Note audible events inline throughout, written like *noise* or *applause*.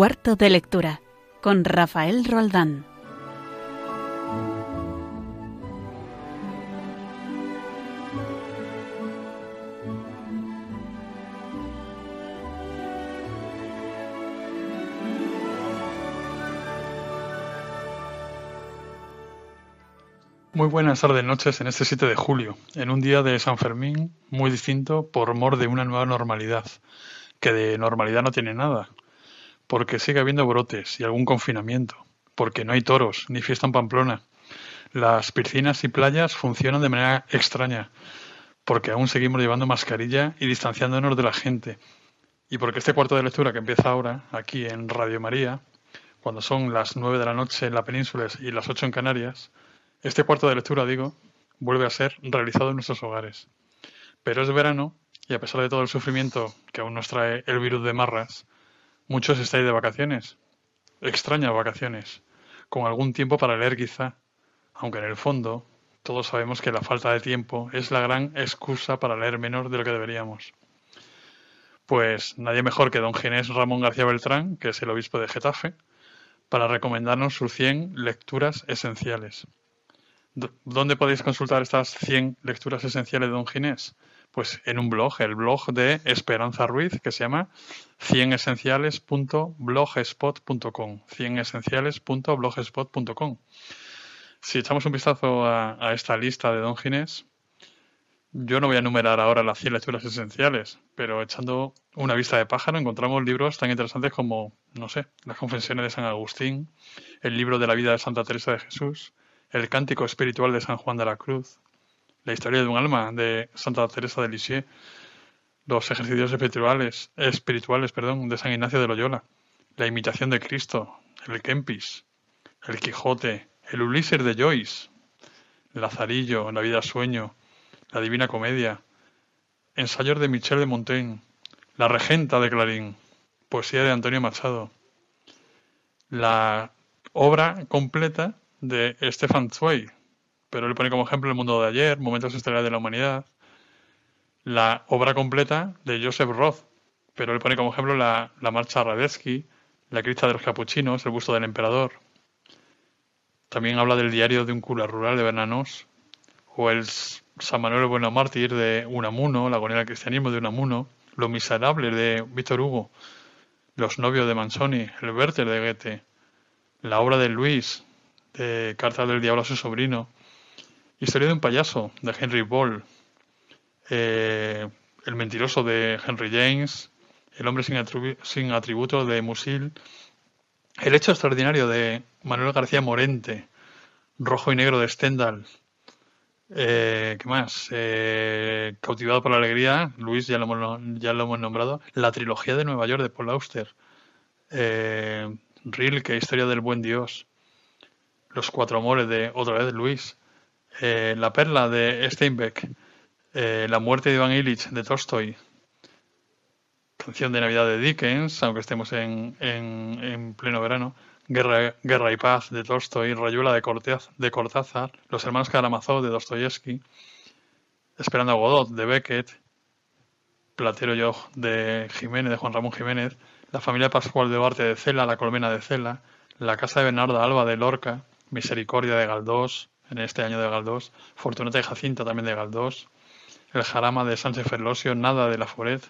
Cuarto de lectura con Rafael Roldán. Muy buenas tardes, noches en este 7 de julio, en un día de San Fermín muy distinto por mor de una nueva normalidad, que de normalidad no tiene nada, porque sigue habiendo brotes y algún confinamiento, porque no hay toros ni fiesta en Pamplona. Las piscinas y playas funcionan de manera extraña, porque aún seguimos llevando mascarilla y distanciándonos de la gente, y porque este cuarto de lectura que empieza ahora, aquí en Radio María, cuando son las 9 de la noche en la península y las 8 en Canarias, este cuarto de lectura, digo, vuelve a ser realizado en nuestros hogares. Pero es verano y a pesar de todo el sufrimiento que aún nos trae el virus de marras, muchos estáis de vacaciones. Extrañas vacaciones, con algún tiempo para leer quizá, aunque en el fondo todos sabemos que la falta de tiempo es la gran excusa para leer menos de lo que deberíamos. Pues nadie mejor que don Ginés Ramón García Beltrán, que es el obispo de Getafe, para recomendarnos sus 100 lecturas esenciales. ¿Dónde podéis consultar estas 100 lecturas esenciales de Don Ginés? Pues en un blog, el blog de Esperanza Ruiz, que se llama 100esenciales.blogspot.com. 100esenciales.blogspot.com. Si echamos un vistazo a, a, esta lista de Don Ginés, yo no voy a enumerar ahora las 100 lecturas esenciales, pero echando una vista de pájaro encontramos libros tan interesantes como, no sé, las Confesiones de San Agustín, el libro de la vida de Santa Teresa de Jesús, el Cántico Espiritual de San Juan de la Cruz, la historia de un alma de Santa Teresa de Lisieux, los ejercicios espirituales, espirituales perdón, de San Ignacio de Loyola, la imitación de Cristo, el Kempis, el Quijote, el Ulises de Joyce, Lazarillo, La vida sueño, la Divina Comedia, ensayos de Michel de Montaigne, La Regenta de Clarín, poesía de Antonio Machado, la obra completa de Stefan Zweig, pero él pone como ejemplo El mundo de ayer, Momentos estelares de la humanidad, la obra completa de Joseph Roth, pero él pone como ejemplo la, la marcha Radetzky, la crista de los capuchinos, el busto del emperador. También habla del diario de un cura rural de Bernanos, o el San Manuel Bueno Mártir de Unamuno, la agonía del cristianismo de Unamuno, Lo miserable de Víctor Hugo, Los novios de Manzoni, El Werther de Goethe, la obra de Luis, de Cartas del Diablo a su sobrino, Historia de un payaso, de Henry Ball, eh, El mentiroso, de Henry James, El hombre sin, sin atributo, de Musil, El hecho extraordinario, de Manuel García Morente, Rojo y negro, de Stendhal, eh, ¿Qué más? Eh, Cautivado por la alegría, Luis, ya lo, hemos, ya lo hemos nombrado. La trilogía de Nueva York de Paul Auster. Rilke, Historia del Buen Dios. Los Cuatro Amores de otra vez Luis, eh, La Perla de Steinbeck, eh, La Muerte de Iván Illich de Tolstoy, Canción de Navidad de Dickens, aunque estemos en, en, pleno verano, Guerra, Guerra, y Paz de Tolstoy, Rayuela de, de Cortázar, Los Hermanos Karamazov de Dostoyevsky, Esperando a Godot de Beckett, Platero Yo de Jiménez, de Juan Ramón Jiménez, La familia Pascual de Barte de Cela, La colmena de Cela, La casa de Bernarda Alba de Lorca, Misericordia de Galdós, en este año de Galdós, Fortunata y Jacinta también de Galdós, El Jarama de Sánchez Ferlosio, Nada de la Foret,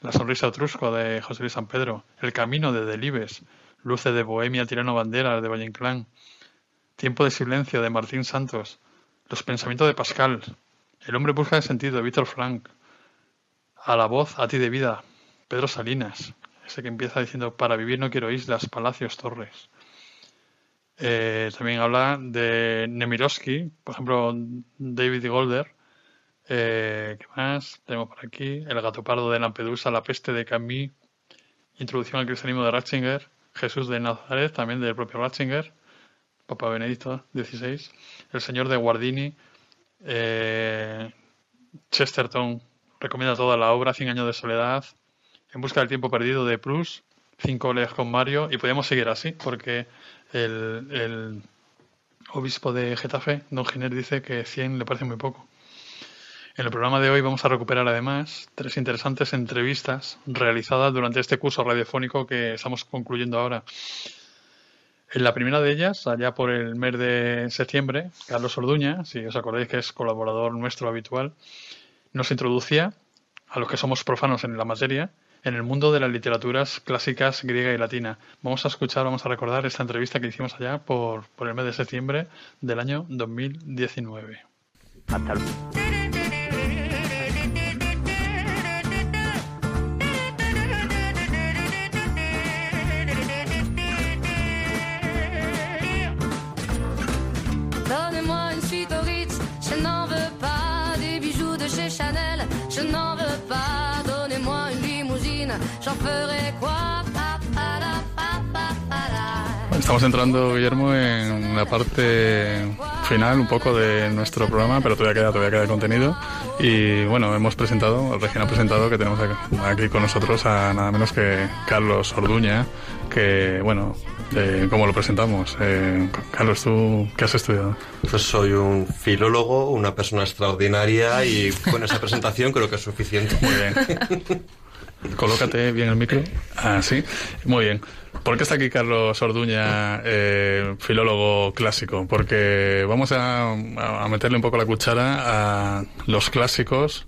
La Sonrisa Etrusco de José Luis San Pedro, El Camino de Delibes, Luce de Bohemia, Tirano Banderas de Valle Inclán, Tiempo de Silencio de Martín Santos, Los Pensamientos de Pascal, El Hombre Busca de Sentido de Víctor Frank, A la Voz, A ti de Vida, Pedro Salinas, ese que empieza diciendo, para vivir no quiero islas, palacios, torres. Eh, también habla de Nemirovsky, por ejemplo, David Golder. Eh, ¿Qué más? Tenemos por aquí El gato pardo de Lampedusa, La peste de Camus, Introducción al cristianismo de Ratzinger, Jesús de Nazaret, también del propio Ratzinger, Papa Benedicto XVI, El Señor de Guardini, eh, Chesterton recomienda toda la obra, Cien años de soledad, En busca del tiempo perdido de Proust, Cinco oleas con Mario, y podemos seguir así, porque el, obispo de Getafe, don Giner, dice que 100 le parece muy poco. En el programa de hoy vamos a recuperar además tres interesantes entrevistas realizadas durante este curso radiofónico que estamos concluyendo ahora. En la primera de ellas, allá por el mes de septiembre, Carlos Orduña, si os acordáis que es colaborador nuestro habitual, nos introducía a los que somos profanos en la materia en el mundo de las literaturas clásicas griega y latina. Vamos a escuchar, vamos a recordar esta entrevista que hicimos allá por, el mes de septiembre del año 2019. Hasta Estamos entrando, Guillermo, en la parte final un poco de nuestro programa, pero todavía queda, todavía queda contenido. Y bueno, hemos presentado, Regina ha presentado que tenemos aquí con nosotros a nada menos que Carlos Orduña, que bueno, eh, ¿cómo lo presentamos? Eh, Carlos, ¿tú qué has estudiado? Pues soy un filólogo, una persona extraordinaria y con esa presentación creo que es suficiente. Muy bien. *laughs* Colócate bien el micro. Ah, sí. Muy bien. ¿Por qué está aquí Carlos Orduña, eh, filólogo clásico? Porque vamos a, meterle un poco la cuchara a los clásicos,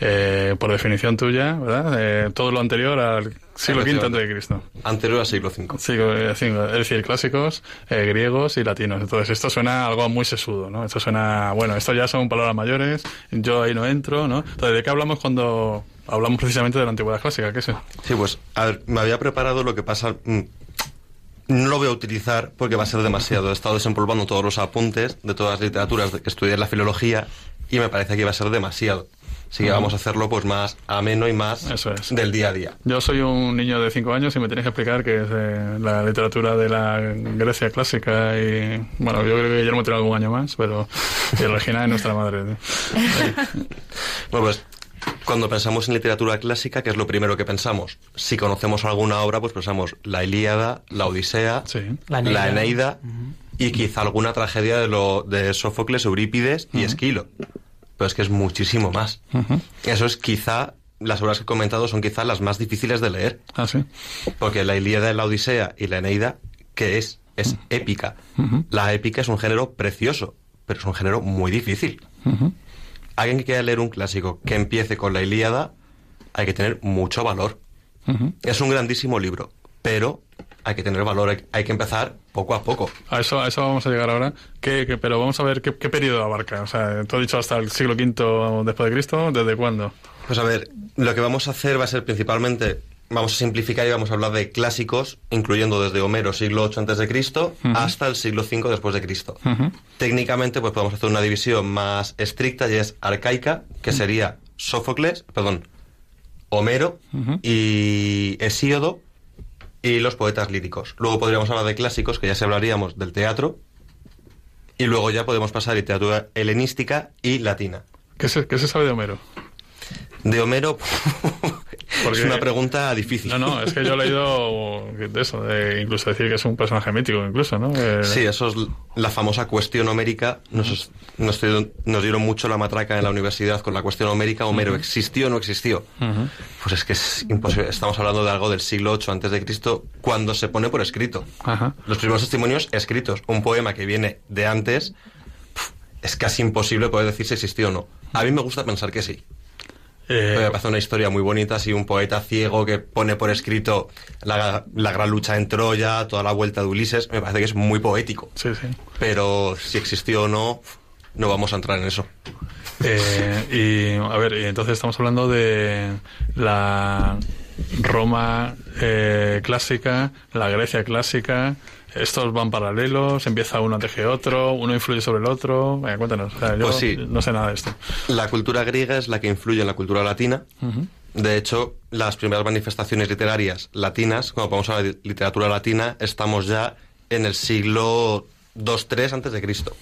eh, por definición tuya, ¿verdad? Eh, todo lo anterior al siglo V antes de Cristo. Anterior al siglo V. Siglo V, es decir, clásicos, griegos y latinos. Entonces, esto suena algo muy sesudo, ¿no? Esto suena, bueno, esto ya son palabras mayores, yo ahí no entro, ¿no? Entonces, ¿de qué hablamos cuando hablamos precisamente de la antigüedad clásica, ¿qué es Sí, pues, a ver, me había preparado lo que pasa. Mm, no lo voy a utilizar porque va a ser demasiado. He estado desempolvando todos los apuntes de todas las literaturas que estudié en la filología y me parece que va a ser demasiado. Así que vamos a hacerlo pues más ameno y más del día a día. Yo soy un niño de 5 años y me tenéis que explicar qué es eh, la literatura de la Grecia clásica y bueno, yo creo que Guillermo tiene algún año más, pero y Regina es nuestra madre. *laughs* bueno, pues cuando pensamos en literatura clásica, ¿qué es lo primero que pensamos? Si conocemos alguna obra, pues pensamos la Ilíada, la Odisea, la Eneida, y quizá alguna tragedia de, lo, de Sófocles, Eurípides y Esquilo. Pero es que es muchísimo más. Eso es quizá, las obras que he comentado son quizá las más difíciles de leer. Ah, sí. Porque la Ilíada, la Odisea y la Eneida, ¿qué es? Es épica. La épica es un género precioso, pero es un género muy difícil alguien que quiera leer un clásico que empiece con la Ilíada, hay que tener mucho valor. Es un grandísimo libro, pero hay que tener valor, hay, que empezar poco a poco. A eso, a eso vamos a llegar ahora. ¿Qué, pero vamos a ver qué, periodo abarca. O sea, tú has dicho hasta el siglo V después de Cristo, ¿desde cuándo? Pues a ver, lo que vamos a hacer va a ser principalmente vamos a simplificar y vamos a hablar de clásicos, incluyendo desde Homero, siglo VIII antes de Cristo, hasta el siglo V después de Cristo. Técnicamente, pues podemos hacer una división más estricta y es arcaica, que sería Sófocles, perdón, Homero y Hesíodo y los poetas líricos. Luego podríamos hablar de clásicos, que ya se hablaríamos del teatro, y luego ya podemos pasar a literatura helenística y latina. ¿Qué se, qué se sabe de Homero? De Homero, *laughs* es una pregunta difícil. No, no, es que yo he leído de eso, de incluso decir que es un personaje mítico, incluso, ¿no? Sí, eso es la famosa cuestión homérica. Nos, nos, dieron mucho la matraca en la universidad con la cuestión homérica. ¿Homero existió o no existió? Pues es que es imposible. Estamos hablando de algo del siglo VIII antes de Cristo cuando se pone por escrito. Los primeros testimonios escritos. Un poema que viene de antes es casi imposible poder decir si existió o no. A mí me gusta pensar que sí. Eh, me parece una historia muy bonita, así un poeta ciego que pone por escrito la, gran lucha en Troya, toda la vuelta de Ulises, me parece que es muy poético. Sí, sí. Pero si existió o no, no vamos a entrar en eso. Eh, y a ver, entonces estamos hablando de la Roma eh, clásica, la Grecia clásica, estos van paralelos, empieza uno a tejer otro, uno influye sobre el otro. cuéntanos, yo pues no sé nada de esto. La cultura griega es la que influye en la cultura latina. De hecho, las primeras manifestaciones literarias latinas, cuando vamos a la literatura latina, estamos ya en el siglo II-III antes de Cristo.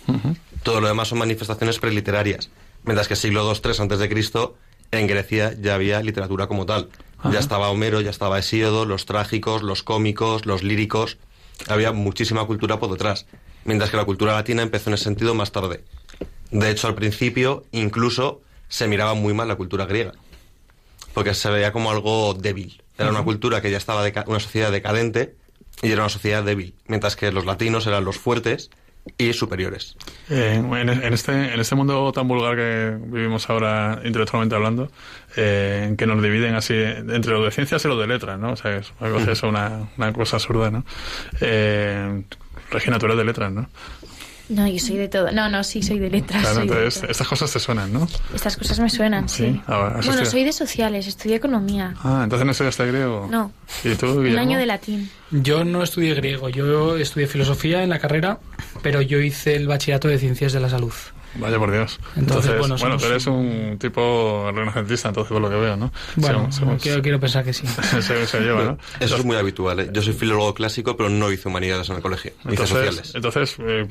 Todo lo demás son manifestaciones preliterarias. Mientras que siglo II-III antes de Cristo, en Grecia ya había literatura como tal. Ya estaba Homero, ya estaba Hesíodo, los trágicos, los cómicos, los líricos había muchísima cultura por detrás, mientras que la cultura latina empezó en ese sentido más tarde. De hecho, al principio incluso se miraba muy mal la cultura griega. Porque se veía como algo débil. Era una cultura que ya estaba, una sociedad decadente y era una sociedad débil. Mientras que los latinos eran los fuertes y superiores. Eh, en, en este, en este mundo tan vulgar que vivimos ahora, intelectualmente hablando, eh, que nos dividen así entre lo de ciencias y lo de letras, ¿no? O sea, es una cosa, eso, una, una cosa absurda, ¿no? Eh, Regina, tú eres de letras, ¿no? No, yo soy de todo. No, no, sí, soy de letras. Claro, entonces letras. estas cosas te suenan, ¿no? Estas cosas me suenan, Sí, sí. ah, bueno, estudiado. soy de sociales, estudié economía. Ah, entonces no estudiaste griego. No. ¿Y tú, Un año de latín. Yo no estudié griego, yo estudié filosofía en la carrera, pero yo hice el bachillerato de ciencias de la salud. Vaya por Dios. Entonces, Entonces, bueno, bueno, somos- tú eres un tipo renacentista, entonces por lo que veo, ¿no? Bueno, según- quiero, quiero pensar que sí. *laughs* se, se lleva, ¿no? Eso es muy habitual. ¿eh? Yo soy filólogo clásico, pero no hice humanidades en el colegio. Hice Entonces, sociales. entonces eh,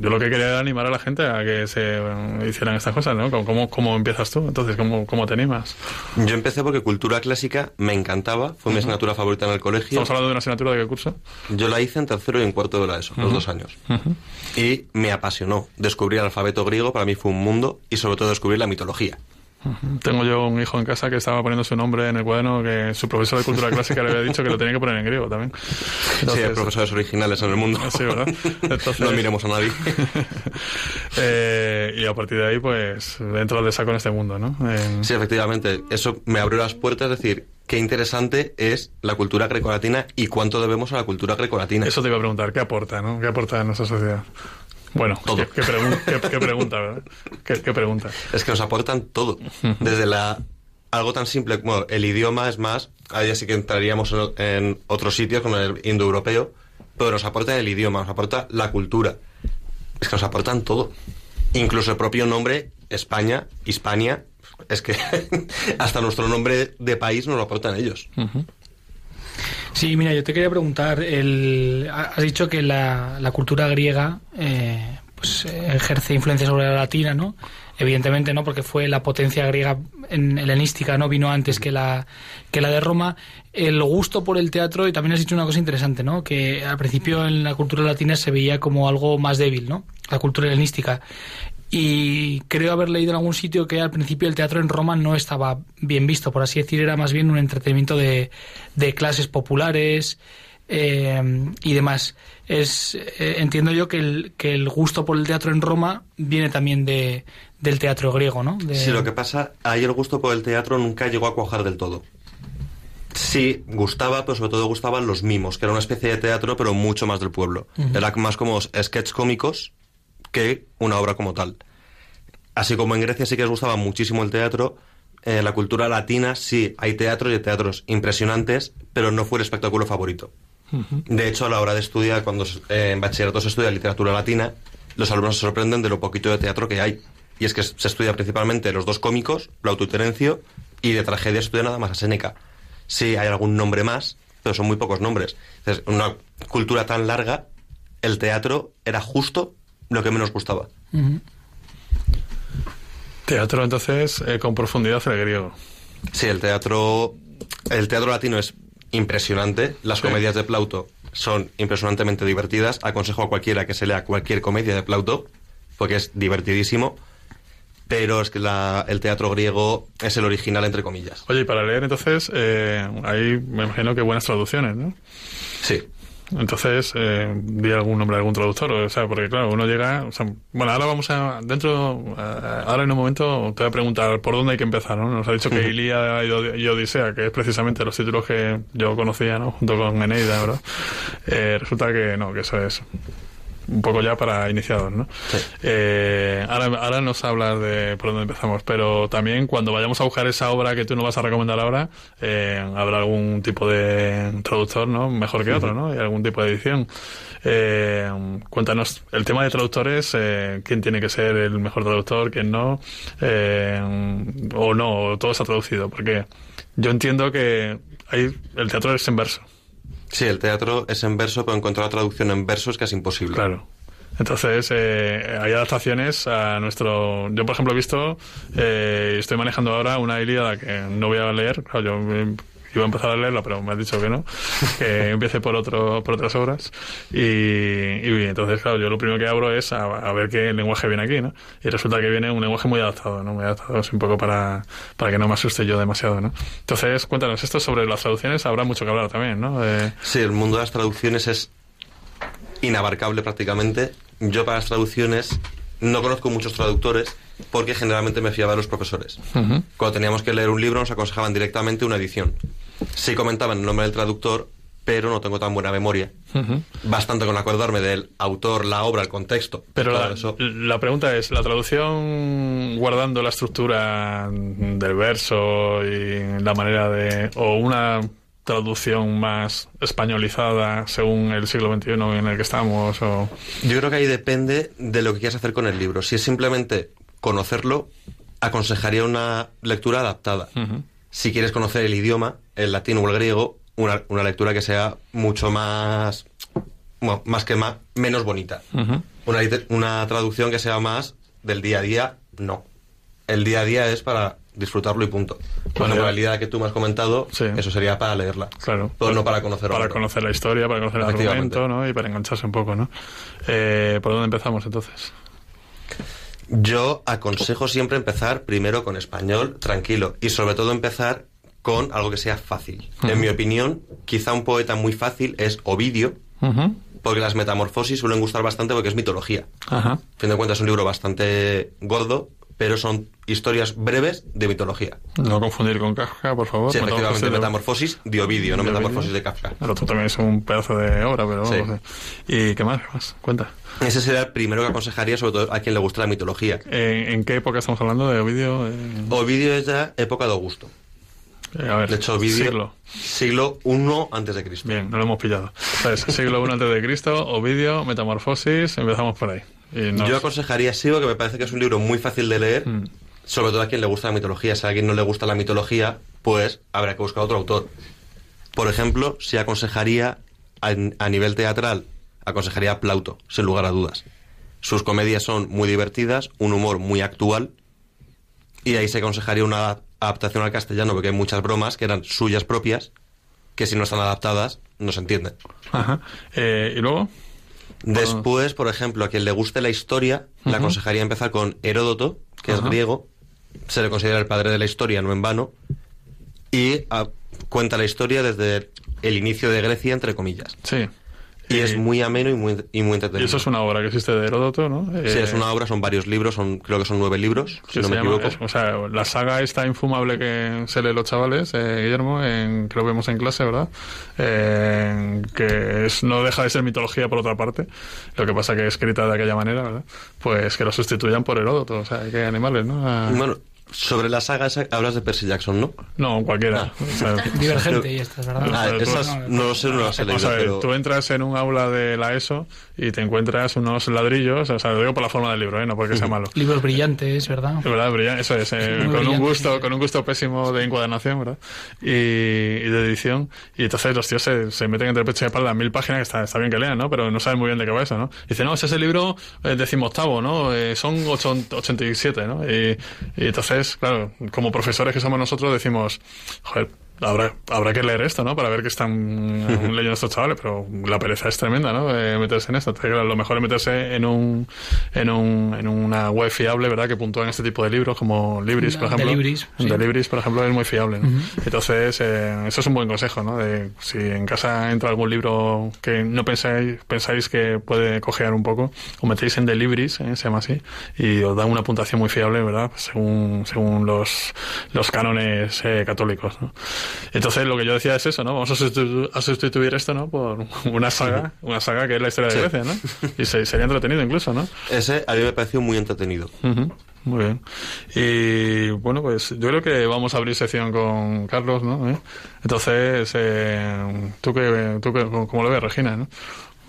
yo lo que quería era animar a la gente a que se eh, hicieran estas cosas, ¿no? ¿Cómo, cómo, empiezas tú? Entonces, ¿cómo, cómo te animas? Yo empecé porque cultura clásica me encantaba, fue mi asignatura favorita en el colegio. Estamos hablando de una asignatura de qué curso. Yo la hice en tercero y en cuarto de la ESO, los dos años. Y me apasionó. Descubrir el alfabeto griego para mí fue un mundo y sobre todo descubrir la mitología. Tengo yo un hijo en casa que estaba poniendo su nombre en el cuaderno que su profesor de cultura clásica le había dicho que lo tenía que poner en griego también. sí, Entonces- hay profesores originales en el mundo. Sí, ¿verdad? Entonces- no miremos a nadie. *laughs* Eh, y a partir de ahí, pues, entras de saco en este mundo, ¿no? En- Sí, efectivamente. Eso me abrió las puertas, es decir, qué interesante es la cultura grecolatina y cuánto debemos a la cultura grecolatina. Eso te iba a preguntar, ¿qué aporta, no? ¿Qué aporta a nuestra sociedad? Bueno, Todo. ¿qué, qué pregun- qué- qué pregunta, ¿verdad? ¿Qué, pregunta? Es que nos aportan todo. Desde la algo tan simple como el idioma, es más, ahí sí que entraríamos en, en otros sitios como el indoeuropeo, pero nos aportan el idioma, nos aporta la cultura. Es que nos aportan todo. Incluso el propio nombre, España, Hispania, es que *laughs* hasta nuestro nombre de país nos lo aportan ellos. Sí, mira, yo te quería preguntar, el, has dicho que la, la cultura griega eh, pues, eh, ejerce influencia sobre la latina, ¿no? Evidentemente, ¿no? Porque fue la potencia griega en helenística, ¿no? Vino antes que la, que la de Roma. El gusto por el teatro, y también has dicho una cosa interesante, ¿no? Que al principio en la cultura latina se veía como algo más débil, ¿no? La cultura helenística. Y creo haber leído en algún sitio que al principio el teatro en Roma no estaba bien visto, por así decir, era más bien un entretenimiento de, de clases populares eh, y demás. Es, eh, entiendo yo que el, que el gusto por el teatro en Roma viene también de, del teatro griego, ¿no? De- Sí, lo que pasa, ahí el gusto por el teatro nunca llegó a cuajar del todo. Sí, gustaba, pero sobre todo gustaban los mimos, que era una especie de teatro, pero mucho más del pueblo. Era más como sketches cómicos que una obra como tal. Así como en Grecia sí que les gustaba muchísimo el teatro, en la cultura latina sí hay teatros y hay teatros impresionantes, pero no fue el espectáculo favorito. De hecho, a la hora de estudiar, cuando eh, en bachillerato se estudia literatura latina, los alumnos se sorprenden de lo poquito de teatro que hay. Y es que se estudia principalmente los dos cómicos, Plauto y Terencio, y de tragedia estudia nada más a Séneca. Sí, hay algún nombre más, pero son muy pocos nombres. Entonces, una cultura tan larga, el teatro era justo lo que menos gustaba. Teatro, entonces, eh, con profundidad el griego. Sí, el teatro, el teatro latino es impresionante. Las Sí. comedias de Plauto son impresionantemente divertidas. Aconsejo a cualquiera que se lea cualquier comedia de Plauto, porque es divertidísimo. Pero es que la- el teatro griego es el original, entre comillas. Oye, y para leer, entonces, eh, hay, me imagino que buenas traducciones, ¿no? Sí. Entonces, eh, di algún nombre de algún traductor, o sea, porque claro, uno llega, o sea, bueno, ahora vamos a, dentro, ahora en un momento te voy a preguntar por dónde hay que empezar, ¿no? Nos ha dicho que Ilíada y Odisea, que es precisamente los títulos que yo conocía, ¿no? Junto con Eneida, ¿verdad? Eh, resulta que no, que eso es un poco ya para iniciados, ¿no? Sí. Eh, ahora, ahora nos hablas de por dónde empezamos, pero también cuando vayamos a buscar esa obra que tú nos vas a recomendar ahora, eh, habrá algún tipo de traductor, ¿no? Mejor que otro, ¿no? Y algún tipo de edición. Eh, cuéntanos, el tema de traductores, eh, ¿quién tiene que ser el mejor traductor, quién no? Eh, o no, o todo está traducido, porque yo entiendo que hay, el teatro es en verso. Sí, el teatro es en verso, pero encontrar la traducción en verso es casi imposible. Claro. Entonces, eh, hay adaptaciones a nuestro... Yo, por ejemplo, he visto, eh, estoy manejando ahora una Ilíada que no voy a leer, claro, yo eh, iba a empezar a leerla, pero me has dicho que no, *laughs* que empiece por otro, por otras obras. Y, y entonces, claro, yo lo primero que abro es a, a, ver qué lenguaje viene aquí, ¿no? Y resulta que viene un lenguaje muy adaptado, ¿no? Muy adaptado, es un poco para, para que no me asuste yo demasiado, ¿no? Entonces, cuéntanos, esto sobre las traducciones habrá mucho que hablar también, ¿no? Eh... Sí, el mundo de las traducciones es inabarcable prácticamente. Yo para las traducciones no conozco muchos traductores porque generalmente me fiaba de los profesores. Uh -huh. Cuando teníamos que leer un libro nos aconsejaban directamente una edición. Sí comentaban el nombre del traductor, pero no tengo tan buena memoria. Uh -huh. Bastante con acordarme del autor, la obra, el contexto. Pero la, eso. la pregunta es, ¿la traducción guardando la estructura del verso y la manera de... o una traducción más españolizada según el siglo XXI en el que estamos? O... Yo creo que ahí depende de lo que quieras hacer con el libro. Si es simplemente conocerlo, aconsejaría una lectura adaptada. Uh -huh. Si quieres conocer el idioma, el latín o el griego, una, una lectura que sea mucho más, bueno, más que más, menos bonita. Uh -huh. una, una traducción que sea más del día a día, no. El día a día es para disfrutarlo y punto. Bueno, la realidad que tú me has comentado, sí. eso sería para leerla. Claro. Pero no para conocer Para conocer la historia, para conocer el argumento, ¿no? Y para engancharse un poco, ¿no? Eh, ¿Por dónde empezamos entonces? Yo aconsejo siempre empezar primero con español, tranquilo, y sobre todo empezar con algo que sea fácil. Uh -huh. En mi opinión, quizá un poeta muy fácil es Ovidio, uh -huh. porque las metamorfosis suelen gustar bastante porque es mitología. Uh -huh. A fin de cuentas es un libro bastante gordo, pero son historias breves de mitología. No confundir con Kafka, por favor. Sí, efectivamente, de... Metamorfosis de Ovidio, no de Metamorfosis de Kafka. El otro también es un pedazo de obra, pero sí. vamos, ¿Y qué más? ¿Qué más? Cuenta. Ese sería el primero que aconsejaría, sobre todo a quien le gusta la mitología. ¿En, en qué época estamos hablando de Ovidio? Eh... Ovidio es ya época de Augusto. Eh, a ver, de hecho, Ovidio, siglo. siglo I antes de Cristo. Bien, no lo hemos pillado. Entonces, siglo I antes de Cristo, Ovidio, Metamorfosis, empezamos por ahí. Nos... Yo aconsejaría sí, porque me parece que es un libro muy fácil de leer, mm. sobre todo a quien le gusta la mitología. Si a alguien no le gusta la mitología, pues habrá que buscar otro autor. Por ejemplo, si aconsejaría a, a nivel teatral, aconsejaría a Plauto, sin lugar a dudas. Sus comedias son muy divertidas, un humor muy actual, y ahí se aconsejaría una adaptación al castellano, porque hay muchas bromas que eran suyas propias, que si no están adaptadas, no se entienden. Ajá. Eh, ¿Y luego? Después, por ejemplo, a quien le guste la historia, uh -huh. le aconsejaría empezar con Heródoto, que es griego, se le considera el padre de la historia, no en vano, y a, cuenta la historia desde el inicio de Grecia, entre comillas. Sí. Y es muy ameno y muy, y muy entretenido. Y eso es una obra que existe de Heródoto, ¿no? Sí, eh... es una obra, son varios libros, son creo que son nueve libros, si no me llama, equivoco. Es, o sea, la saga esta infumable que se lee los chavales, eh, Guillermo, en, que lo vemos en clase, ¿verdad? Eh, que es, no deja de ser mitología por otra parte, lo que pasa que es escrita de aquella manera, ¿verdad? Pues que lo sustituyan por Heródoto, o sea, que animales, ¿no? A... Bueno, sobre la saga esa hablas de Percy Jackson, ¿no? No, cualquiera. Ah. O sea, *laughs* Divergente *laughs* y estas, ¿verdad? Ah, esas no, no lo sé, no las he leído. Pero... tú entras en un aula de la ESO y te encuentras unos ladrillos, o sea, lo digo por la forma del libro, ¿eh? no porque sea malo. Libros brillantes, ¿verdad? ¿Verdad? Brillante, eso es, eh, con, un gusto, con un gusto pésimo de encuadernación, ¿verdad? Y, y de edición. Y entonces los tíos se, se meten entre pecho y espalda mil páginas, que está, está bien que lean, ¿no? Pero no saben muy bien de qué va eso, ¿no? Y dicen, no, ese es el libro eh, decimoctavo, ¿no? Eh, son 8, 87, ¿no? Y, y entonces, claro, como profesores que somos nosotros decimos, joder, habrá, habrá que leer esto, ¿no? Para ver qué están leyendo estos chavales, pero la pereza es tremenda, ¿no? Eh, meterse en esto. Lo mejor es meterse en un, en un, en una web fiable, ¿verdad? Que puntúan este tipo de libros, como Libris, por ejemplo. De Libris, sí. De Libris, por ejemplo, es muy fiable, ¿no? Uh -huh. Entonces, eh, eso es un buen consejo, ¿no? De, si en casa entra algún libro que no pensáis, pensáis que puede cojear un poco, os metéis en The Libris, ¿eh? se llama así, y os dan una puntuación muy fiable, ¿verdad? Según, según los, los cánones eh, católicos, ¿no? Entonces lo que yo decía es eso, ¿no? Vamos a sustituir, a sustituir esto, ¿no? Por una saga, una saga que es la historia de. Grecia, ¿no? Y se, sería entretenido incluso, ¿no? Ese a mí me pareció muy entretenido. Uh -huh. Muy bien. Y bueno, pues yo creo que vamos a abrir sección con Carlos, ¿no? ¿Eh? Entonces, eh, ¿tú, qué, ¿tú qué, cómo lo ves, Regina? ¿no?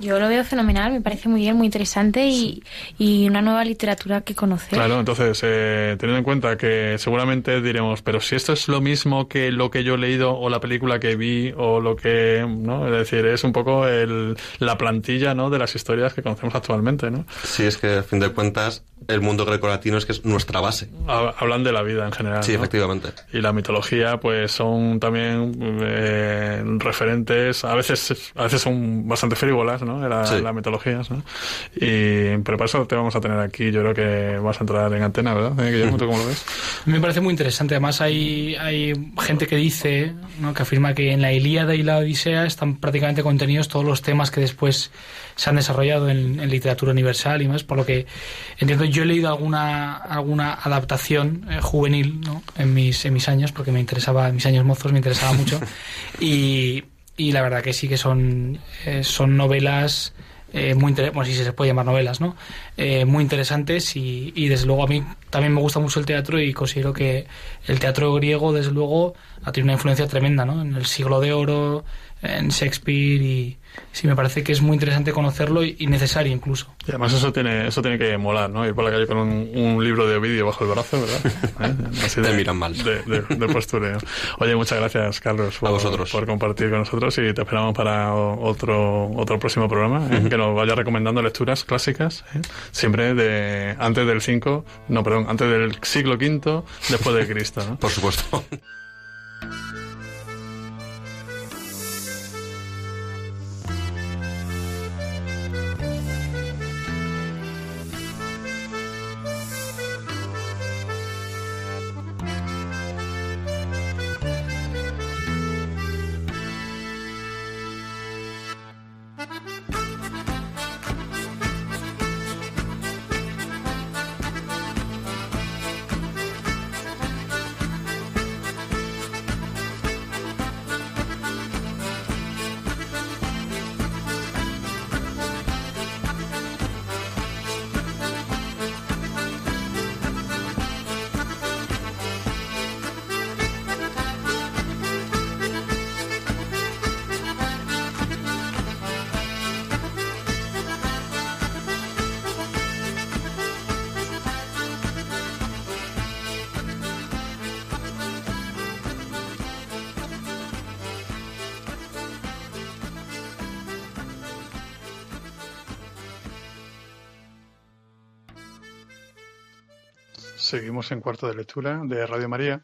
Yo lo veo fenomenal, me parece muy bien, muy interesante y, y una nueva literatura que conocer. Claro, entonces, eh, teniendo en cuenta que seguramente diremos, pero si esto es lo mismo que lo que yo he leído o la película que vi o lo que, ¿no? Es decir, es un poco el, la plantilla, ¿no? De las historias que conocemos actualmente, ¿no? Sí, es que a fin de cuentas el mundo grecolatino es que es nuestra base. Hablan de la vida en general. Sí, efectivamente. Y la mitología, pues son también eh, referentes, a veces, a veces son bastante frívolas, ¿no? Las mitologías, ¿no? Y, pero para eso te vamos a tener aquí, yo creo que vas a entrar en antena, ¿verdad? ¿Eh, cómo lo ves? *laughs* Me parece muy interesante. Además, hay, hay gente que dice, ¿no? que afirma que en la Ilíada y la Odisea están prácticamente contenidos todos los temas que después se han desarrollado en, literatura universal y más, por lo que entiendo, yo he leído alguna, alguna adaptación eh, juvenil ¿no? en, mis, en mis años, porque me interesaba, en mis años mozos me interesaba mucho, *laughs* y, y la verdad que sí que son, eh, son novelas eh, muy bueno, si se puede llamar novelas, ¿no? Eh, muy interesantes y, y, desde luego a mí también me gusta mucho el teatro y considero que el teatro griego desde luego ha tenido una influencia tremenda, ¿no? En el siglo de oro, en Shakespeare y, sí me parece que es muy interesante conocerlo y, necesario incluso. Y además eso tiene eso tiene que molar, ¿no? Ir por la calle con un, libro de vídeo bajo el brazo, ¿verdad? *laughs* ¿Eh? Así de, miran mal. De, postureo. Oye, muchas gracias, Carlos, por, vosotros. por compartir con nosotros y te esperamos para otro otro próximo programa, ¿eh? que nos vaya recomendando lecturas clásicas, ¿eh? siempre de antes del 5, no, perdón, antes del siglo V después de Cristo, ¿no? Por supuesto. *laughs* en cuarto de lectura de Radio María,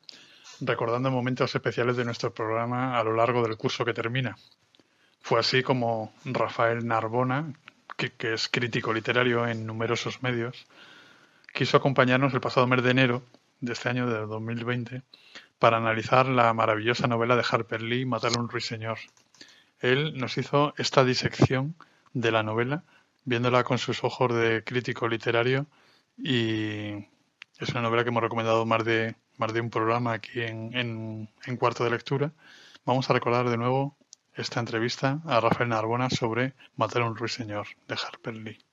recordando momentos especiales de nuestro programa a lo largo del curso que termina. Fue así como Rafael Narbona, que, es crítico literario en numerosos medios, quiso acompañarnos el pasado mes de enero de este año de 2020 para analizar la maravillosa novela de Harper Lee, Matar a un ruiseñor. Él nos hizo esta disección de la novela, viéndola con sus ojos de crítico literario y es una novela que hemos recomendado más de, más de un programa aquí en, en, cuarto de lectura. Vamos a recordar de nuevo esta entrevista a Rafael Narbona sobre Matar a un ruiseñor de Harper Lee.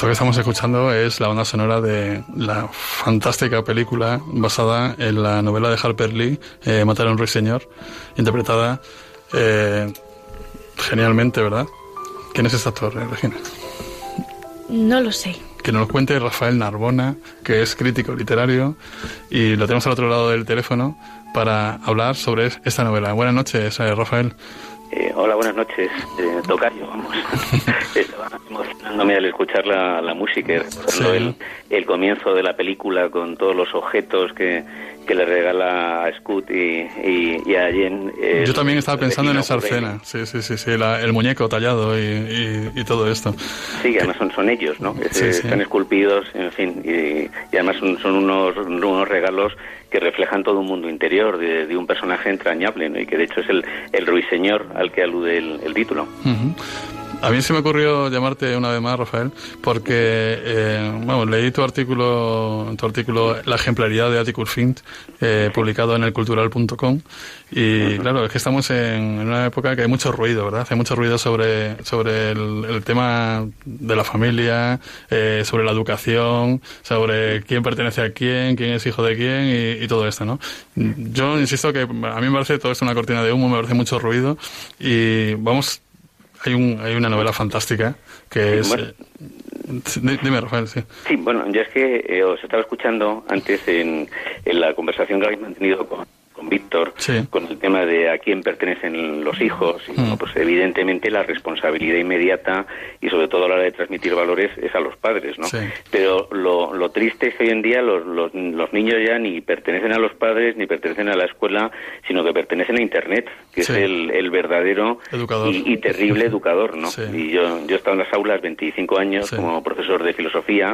Esto que estamos escuchando es la banda sonora de la fantástica película basada en la novela de Harper Lee, eh, Matar a un ruiseñor, interpretada eh, genialmente, ¿verdad? ¿Quién es este actor, eh, Regina? No lo sé. Que nos lo cuente Rafael Narbona, que es crítico literario, y lo tenemos al otro lado del teléfono para hablar sobre esta novela. Buenas noches, Rafael. hola, buenas noches, Tocayo, vamos. *laughs* emocionándome al escuchar la, la música y recordando el, el, comienzo de la película con todos los objetos que, que le regala a Scoot y, y, a Jen. Yo también estaba pensando en esa escena, sí, sí, sí, sí el muñeco tallado y, y, todo esto. Sí, además son, son ellos, ¿no? Están esculpidos, en fin, y, además son, son unos, unos regalos que reflejan todo un mundo interior de, de un personaje entrañable, ¿no? y que de hecho es el, el ruiseñor al que alude el, el título. A mí se me ocurrió llamarte una vez más, Rafael, porque eh, bueno, leí tu artículo, tu artículo La ejemplaridad de Atticus Fint, eh, publicado en elcultural.com, y claro, es que estamos en, una época que hay mucho ruido, ¿verdad? Hay mucho ruido sobre, sobre el, tema de la familia, eh, sobre la educación, sobre quién pertenece a quién, quién es hijo de quién y, todo esto, ¿no? Yo insisto que a mí me parece todo esto una cortina de humo, me parece mucho ruido y vamos hay, un, hay una novela fantástica que es... Eh, dime, Rafael, sí. Sí, bueno, ya es que eh, os estaba escuchando antes en, en la conversación que habéis mantenido con, con Víctor, con el tema de a quién pertenecen los hijos. Y, mm. pues evidentemente la responsabilidad inmediata y sobre todo a la hora de transmitir valores es a los padres, ¿no? Pero lo, lo, triste es que hoy en día los, los, los, niños ya ni pertenecen a los padres ni pertenecen a la escuela, sino que pertenecen a Internet, que es el, el, verdadero y, terrible educador, ¿no? Y yo, yo he estado en las aulas 25 años como profesor de filosofía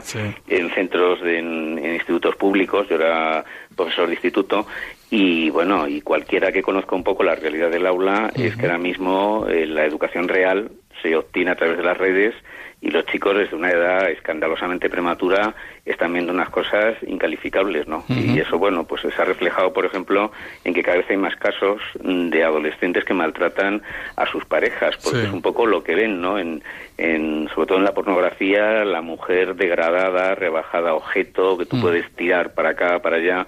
en centros, de, en, en institutos públicos, yo era profesor de instituto y bueno, y cualquiera que conozca un poco la realidad del aula es que ahora mismo eh, la educación real se obtiene a través de las redes y los chicos desde una edad escandalosamente prematura están viendo unas cosas incalificables, ¿no? Y eso, bueno, pues se ha reflejado, por ejemplo, en que cada vez hay más casos de adolescentes que maltratan a sus parejas, porque es un poco lo que ven, ¿no? En, en, sobre todo en la pornografía, la mujer degradada, rebajada objeto, que tú mm. puedes tirar para acá, para allá,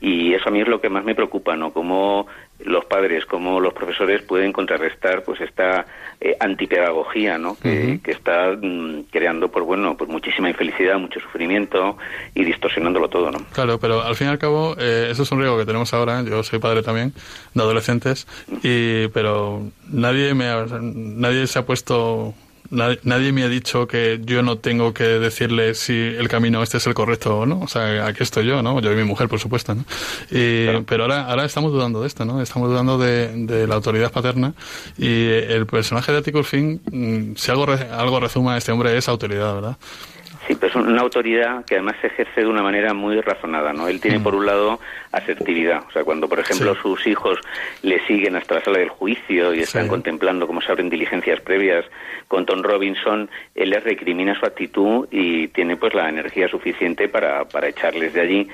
y eso a mí es lo que más me preocupa, ¿no? Cómo los padres, cómo los profesores pueden contrarrestar pues esta eh, antipedagogía, ¿no? Que, está mm, creando, pues bueno, pues muchísima infelicidad, mucho sufrimiento y distorsionándolo todo, ¿no? Claro, pero al fin y al cabo, eh, eso es un riesgo que tenemos ahora. Yo soy padre también de adolescentes, y, pero nadie me nadie se ha puesto Nadie, me ha dicho que yo no tengo que decirle si el camino este es el correcto o no. O sea, aquí estoy yo, ¿no? Yo y mi mujer, por supuesto, ¿no? Pero ahora, ahora estamos dudando de esto, ¿no? Estamos dudando de, la autoridad paterna y el personaje de Atticus Finn, mm, si algo, algo resuma a este hombre, es autoridad, ¿verdad? Sí, pero es una autoridad que además se ejerce de una manera muy razonada, ¿no? Él tiene mm. por un lado asertividad, o sea, cuando por ejemplo sus hijos le siguen hasta la sala del juicio y están contemplando cómo se abren diligencias previas con Tom Robinson, él les recrimina su actitud y tiene pues la energía suficiente para, para echarles de allí.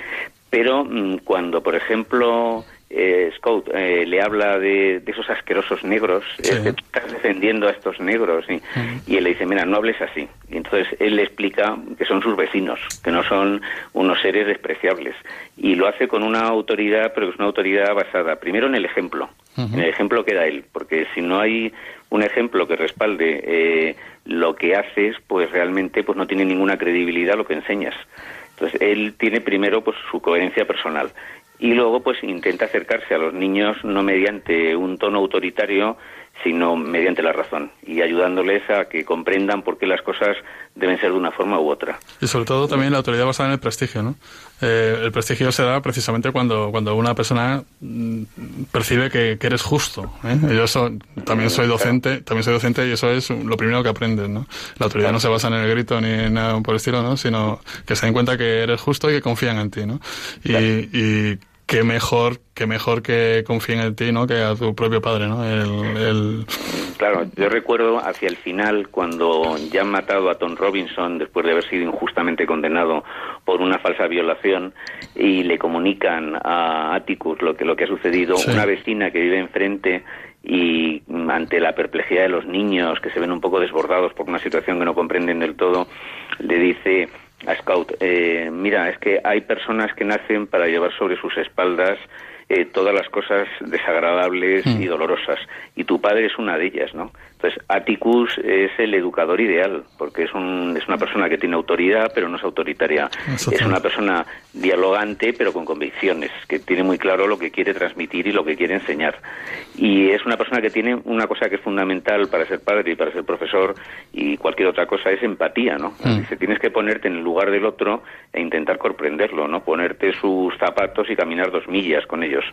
Pero mm, cuando, por ejemplo, eh, Scout eh, le habla de, esos asquerosos negros, eh, estás defendiendo a estos negros, y, él le dice, mira, no hables así. Y entonces él le explica que son sus vecinos, que no son unos seres despreciables. Y lo hace con una autoridad, pero es una autoridad basada primero en el ejemplo, en el ejemplo que da él, porque si no hay un ejemplo que respalde eh, lo que haces, pues realmente pues no tiene ninguna credibilidad lo que enseñas. Entonces él tiene primero pues su coherencia personal y luego pues intenta acercarse a los niños no mediante un tono autoritario sino mediante la razón y ayudándoles a que comprendan por qué las cosas deben ser de una forma u otra. Y sobre todo también la autoridad basada en el prestigio, ¿no? Eh, el prestigio se da precisamente cuando, cuando una persona mm, percibe que, eres justo. ¿eh? Yo también soy docente, también soy docente y eso es lo primero que aprendes, ¿no? La autoridad no se basa en el grito ni en nada por el estilo, ¿no? Sino que se den cuenta que eres justo y que confían en ti, ¿no? Y, y qué mejor, qué mejor que confíen en ti, ¿no? Que a tu propio padre, ¿no? El, Claro, yo recuerdo hacia el final cuando ya han matado a Tom Robinson después de haber sido injustamente condenado por una falsa violación y le comunican a Atticus lo que lo que ha sucedido, una vecina que vive enfrente y ante la perplejidad de los niños que se ven un poco desbordados por una situación que no comprenden del todo, le dice a Scout, eh, mira, es que hay personas que nacen para llevar sobre sus espaldas eh, todas las cosas desagradables y hmm. dolorosas, y tu padre es una de ellas, ¿no? Entonces, Atticus es el educador ideal, porque es, un, es una persona que tiene autoridad, pero no es autoritaria. Es una persona dialogante, pero con convicciones, que tiene muy claro lo que quiere transmitir y lo que quiere enseñar. Y es una persona que tiene una cosa que es fundamental para ser padre y para ser profesor y cualquier otra cosa, es empatía, ¿no? Mm. Dice, tienes que ponerte en el lugar del otro e intentar comprenderlo, ¿no? Ponerte sus zapatos y caminar dos millas con ellos.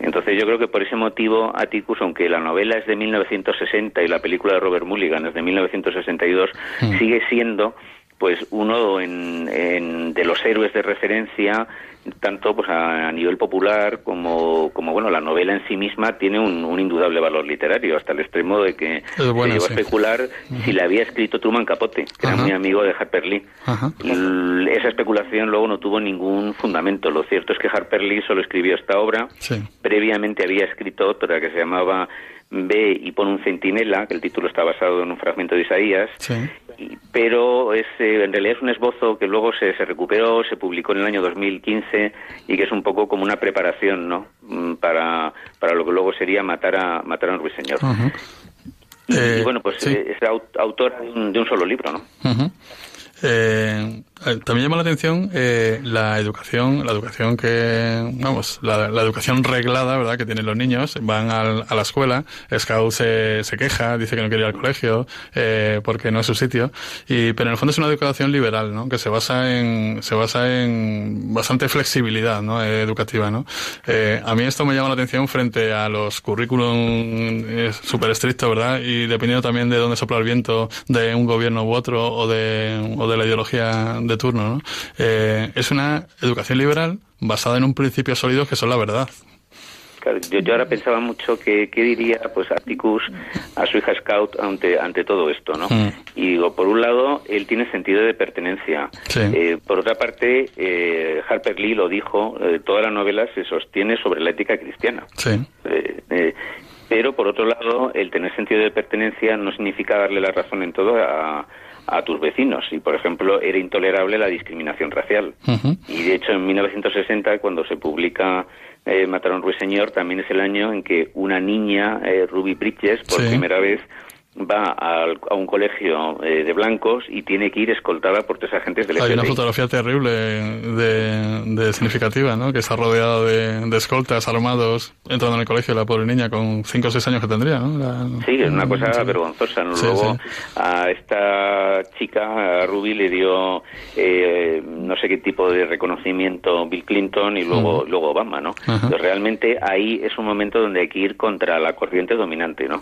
Entonces, yo creo que por ese motivo, Atticus, aunque la novela es de 1960 y la película de Robert Mulligan es de 1962, mm. sigue siendo pues uno en, de los héroes de referencia tanto pues a, nivel popular como, como bueno la novela en sí misma tiene un, indudable valor literario hasta el extremo de que se llegó a especular si la había escrito Truman Capote que era muy amigo de Harper Lee. Esa especulación luego no tuvo ningún fundamento. Lo cierto es que Harper Lee solo escribió esta obra. Previamente había escrito otra que se llamaba ve y pone un centinela, que el título está basado en un fragmento de Isaías, pero es, eh, en realidad es un esbozo que luego se, se, recuperó, se publicó en el año 2015 y que es un poco como una preparación ¿no? Mm, para, para lo que luego sería matar a, matar a un ruiseñor. y, eh, bueno, pues eh, es autor de un solo libro, ¿no? Eh, también llama la atención eh, la educación, la educación que, vamos, la, educación reglada, ¿verdad?, que tienen los niños. Van a la escuela, Scout se, se, queja, dice que no quiere ir al colegio, eh, porque no es su sitio. Y, pero en el fondo es una educación liberal, ¿no?, que se basa en, se basa en bastante flexibilidad, ¿no?, educativa, ¿no? Eh, a mí esto me llama la atención frente a los currículum súper estrictos, ¿verdad?, y dependiendo también de dónde sopla el viento de un gobierno u otro, o de, o de la ideología de turno, ¿no? Eh, es una educación liberal basada en un principio sólido que son la verdad. yo, yo, ahora pensaba mucho que qué diría pues Atticus a su hija Scout ante ante todo esto, ¿no? Mm. Y digo, por un lado, él tiene sentido de pertenencia. Eh, por otra parte, eh, Harper Lee lo dijo, toda la novela se sostiene sobre la ética cristiana. Sí. pero por otro lado, el tener sentido de pertenencia no significa darle la razón en todo a, a tus vecinos. Y por ejemplo era intolerable la discriminación racial. Y de hecho en 1960 cuando se publica eh, Mataron Ruiseñor también es el año en que una niña eh, Ruby Bridges por primera vez va a, un colegio eh, de blancos y tiene que ir escoltada por tres agentes del Hay una fotografía terrible de, significativa, ¿no? Que está rodeada de, escoltas armados entrando en el colegio la pobre niña con cinco o seis años que tendría, ¿no? sí, es una cosa vergonzosa. Luego a esta chica, a Ruby, le dio eh, no sé qué tipo de reconocimiento Bill Clinton y luego, luego Obama, ¿no? realmente ahí es un momento donde hay que ir contra la corriente dominante, ¿no?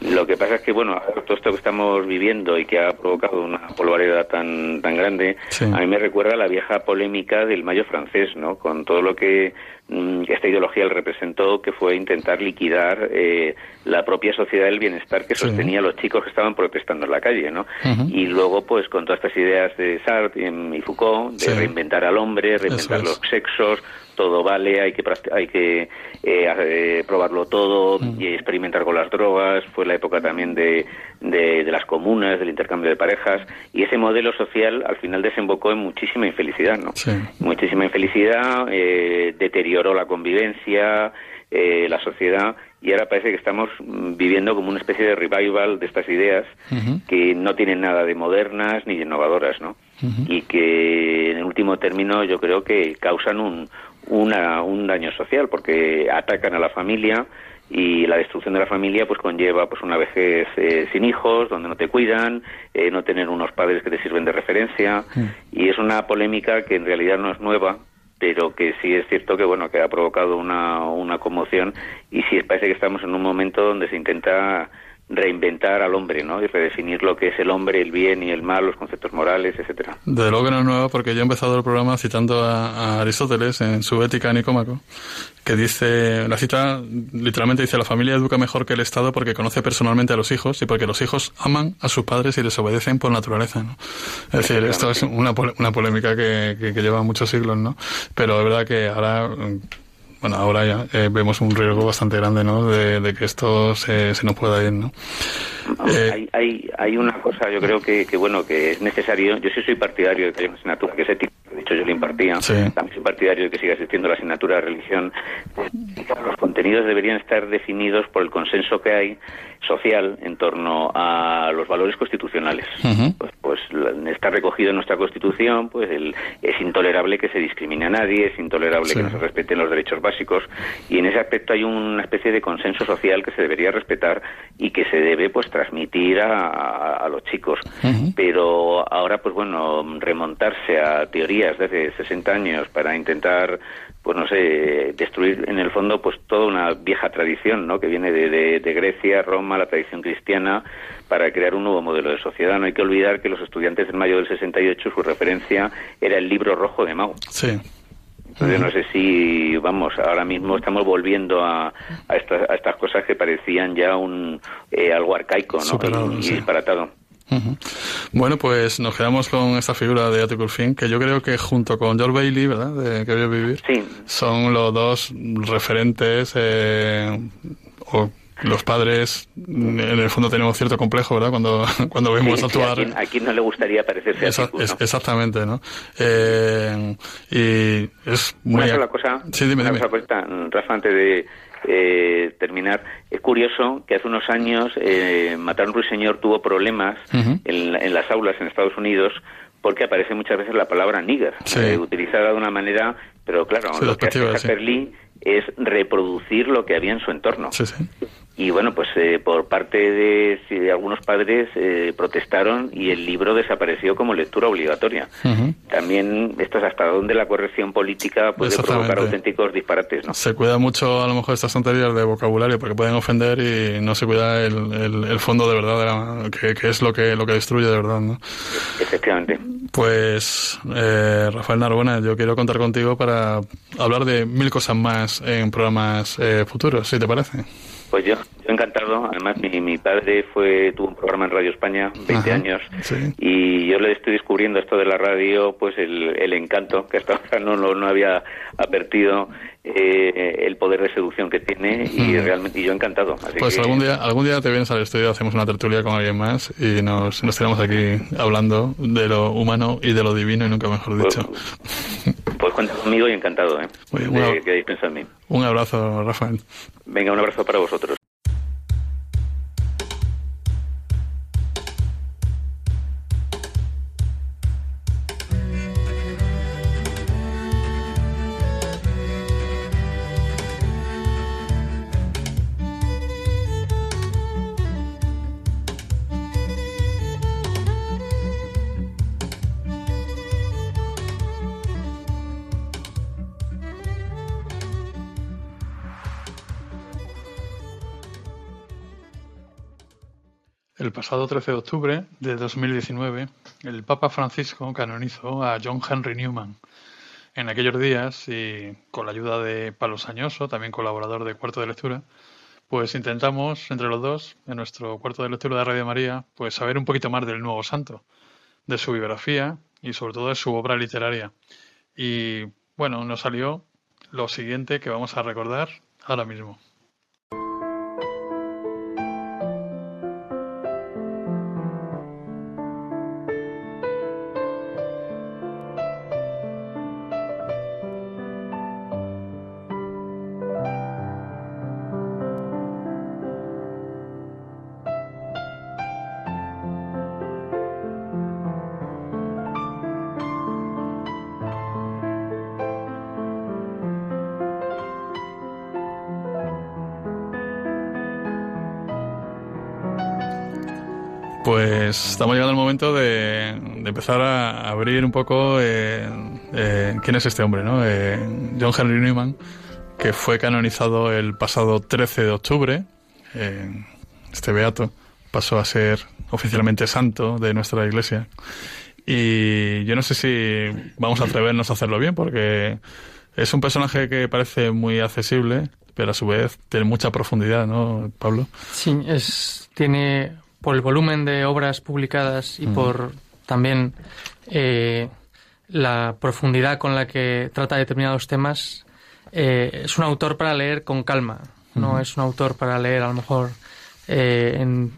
Lo que pasa es que, bueno, todo esto que estamos viviendo y que ha provocado una polaridad tan, tan grande, a mí me recuerda a la vieja polémica del mayo francés, ¿no? Con todo lo que mm, esta ideología representó, que fue intentar liquidar eh, la propia sociedad del bienestar que sostenía a los chicos que estaban protestando en la calle, ¿no? Y luego, pues, con todas estas ideas de Sartre y Foucault, de reinventar al hombre, reinventar los sexos, todo vale, hay que hay que eh, eh, probarlo todo mm. y experimentar con las drogas. Fue la época también de, de, las comunas, del intercambio de parejas y ese modelo social al final desembocó en muchísima infelicidad, ¿no? Muchísima infelicidad, eh, deterioró la convivencia, la sociedad y ahora parece que estamos viviendo como una especie de revival de estas ideas que no tienen nada de modernas ni de innovadoras, ¿no? Y que en el último término yo creo que causan un, una, un daño social porque atacan a la familia y la destrucción de la familia pues conlleva pues una vejez eh, sin hijos donde no te cuidan eh, no tener unos padres que te sirven de referencia mm. y es una polémica que en realidad no es nueva pero que sí es cierto que bueno que ha provocado una, una conmoción y sí parece que estamos en un momento donde se intenta reinventar al hombre, ¿no? Y redefinir lo que es el hombre, el bien y el mal, los conceptos morales, etcétera. De luego que no es nuevo porque yo he empezado el programa citando a, Aristóteles en su Ética Nicómaco, que dice, la cita literalmente dice, la familia educa mejor que el Estado porque conoce personalmente a los hijos y porque los hijos aman a sus padres y les obedecen por naturaleza, ¿no? Es decir, esto es una, una polémica que, que, que lleva muchos siglos, ¿no? Pero es verdad que ahora bueno, ahora ya eh, vemos un riesgo bastante grande, ¿no? De, que esto se, se, nos pueda ir, ¿no? Eh, hay, hay, hay, una cosa, yo creo que, que, bueno, que es necesario. Yo sí soy partidario de que haya una asignatura que ese tipo, de hecho yo lo impartía. También soy partidario de que siga existiendo la asignatura de religión. Los contenidos deberían estar definidos por el consenso que hay social en torno a los valores constitucionales. Pues, pues está recogido en nuestra Constitución, pues el, es intolerable que se discrimine a nadie, es intolerable que no se respeten los derechos básicos y en ese aspecto hay una especie de consenso social que se debería respetar y que se debe pues transmitir a, a, los chicos. Pero ahora pues bueno, remontarse a teorías de hace 60 años para intentar pues no sé, destruir en el fondo pues toda una vieja tradición, ¿no? Que viene de, de, Grecia, Roma, la tradición cristiana, para crear un nuevo modelo de sociedad. No hay que olvidar que los estudiantes en mayo del 68 su referencia era el libro rojo de Mao. Sí. Entonces no sé si, vamos, ahora mismo estamos volviendo a, a, estas, a estas cosas que parecían ya un eh, algo arcaico, ¿no? y, disparatado. Bueno, pues nos quedamos con esta figura de Atticus Finn, que yo creo que junto con George Bailey, ¿verdad? De Que vio vivir, son los dos referentes eh, o los padres en el fondo tenemos cierto complejo, ¿verdad? Cuando, *laughs* cuando vemos actuar. a, quien, no le gustaría parecerse a Exactamente, ¿no? Eh, y es muy. Una sola cosa. Sí, dime, una Cosa, Rafa, antes de eh, terminar. Es curioso que hace unos años eh, Matar un ruiseñor tuvo problemas en, las aulas en Estados Unidos porque aparece muchas veces la palabra nigger, eh, utilizada de una manera, pero claro, lo que hace Lee es reproducir lo que había en su entorno. Y bueno, pues eh, por parte de, algunos padres eh, protestaron y el libro desapareció como lectura obligatoria. También esto es hasta dónde la corrección política puede provocar auténticos disparates. ¿no? Se cuida mucho a lo mejor estas tonterías de vocabulario porque pueden ofender y no se cuida el, el, fondo de verdad, que, que, es lo que, lo que destruye de verdad. ¿no? Efectivamente. Pues eh, Rafael Narbona, yo quiero contar contigo para hablar de mil cosas más en programas futuros, si te parece. Pues yo, yo encantado. Además, mi, mi padre fue tuvo un programa en Radio España, 20 años, y yo le estoy descubriendo esto de la radio, pues el, el encanto, que hasta ahora no, no, había advertido eh, el poder de seducción que tiene, y realmente y yo encantado. pues algún día algún día te vienes al estudio, hacemos una tertulia con alguien más y nos, nos tenemos aquí hablando de lo humano y de lo divino, y nunca mejor pues, dicho. *laughs* Pues, cuenta conmigo y encantado, ¿eh? de, que mí. Un abrazo, Rafael. Venga, un abrazo para vosotros. El pasado 13 de octubre de 2019, el Papa Francisco canonizó a John Henry Newman. En aquellos días, y con la ayuda de Palo Sañoso, también colaborador de Cuarto de Lectura, pues intentamos, entre los dos, en nuestro Cuarto de Lectura de Radio María, pues saber un poquito más del nuevo santo, de su biografía y sobre todo de su obra literaria. Y bueno, nos salió lo siguiente que vamos a recordar ahora mismo. Pues estamos llegando al momento de, empezar a abrir un poco eh, eh, quién es este hombre, ¿no? Eh, John Henry Newman, que fue canonizado el pasado 13 de octubre. este beato pasó a ser oficialmente santo de nuestra iglesia. Y yo no sé si vamos a atrevernos a hacerlo bien, porque es un personaje que parece muy accesible, pero a su vez tiene mucha profundidad, ¿no, Pablo? Sí, es, tiene por el volumen de obras publicadas y por también eh, la profundidad con la que trata determinados temas, eh, es un autor para leer con calma. No es un autor para leer a lo mejor eh, en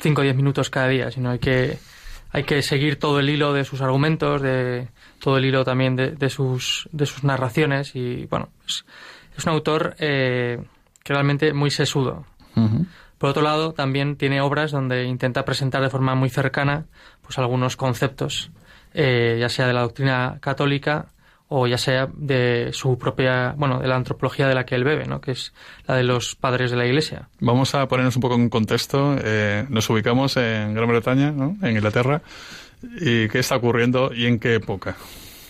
5 o 10 minutos cada día, sino hay que, hay que seguir todo el hilo de sus argumentos, de todo el hilo también de, sus, de sus narraciones. Y bueno, es, es un autor que realmente muy sesudo. Por otro lado, también tiene obras donde intenta presentar de forma muy cercana pues algunos conceptos, eh, ya sea de la doctrina católica o ya sea de su propia, bueno, de la antropología de la que él bebe, ¿no? que es la de los padres de la Iglesia. Vamos a ponernos un poco en contexto. Eh, nos ubicamos en Gran Bretaña, ¿no? en Inglaterra. ¿Y qué está ocurriendo y en qué época?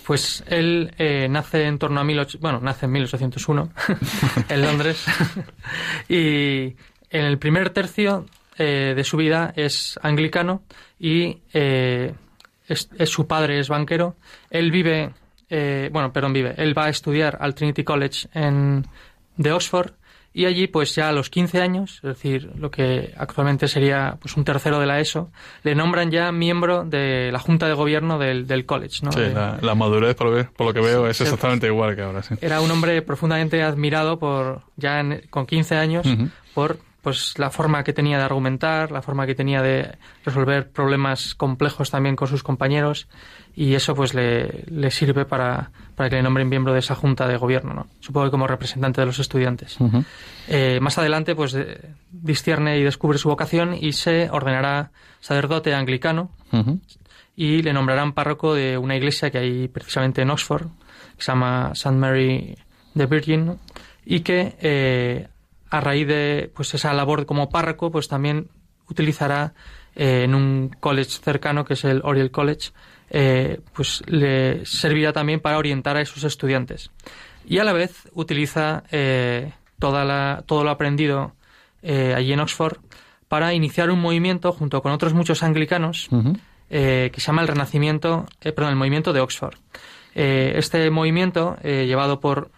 Pues él eh, nace en torno a bueno, nace en 1801 *laughs* en Londres *laughs* y en el primer tercio eh, de su vida es anglicano y eh, es, su padre es banquero. Él vive, bueno, perdón, vive. Él va a estudiar al Trinity College en, de Oxford y allí, pues ya a los 15 años, es decir, lo que actualmente sería pues un tercero de la ESO, le nombran ya miembro de la Junta de Gobierno del, del college. ¿no? Sí, la, madurez, por lo, que, veo, es exactamente igual que ahora. Sí. Era un hombre profundamente admirado por ya con 15 años por pues la forma que tenía de argumentar, la forma que tenía de resolver problemas complejos también con sus compañeros y eso pues le, le sirve para, para, que le nombren miembro de esa junta de gobierno, ¿no? supongo que como representante de los estudiantes. Eh, más adelante pues discierne y descubre su vocación y se ordenará sacerdote anglicano y le nombrarán párroco de una iglesia que hay precisamente en Oxford, que se llama St. Mary the Virgin, y que eh, a raíz de pues esa labor como párroco pues también utilizará eh, en un college cercano que es el Oriel College eh, pues le servirá también para orientar a esos estudiantes. Y a la vez utiliza eh, toda la, todo lo aprendido allí en Oxford para iniciar un movimiento junto con otros muchos anglicanos que se llama el Renacimiento, perdón, el Movimiento de Oxford. este movimiento, llevado por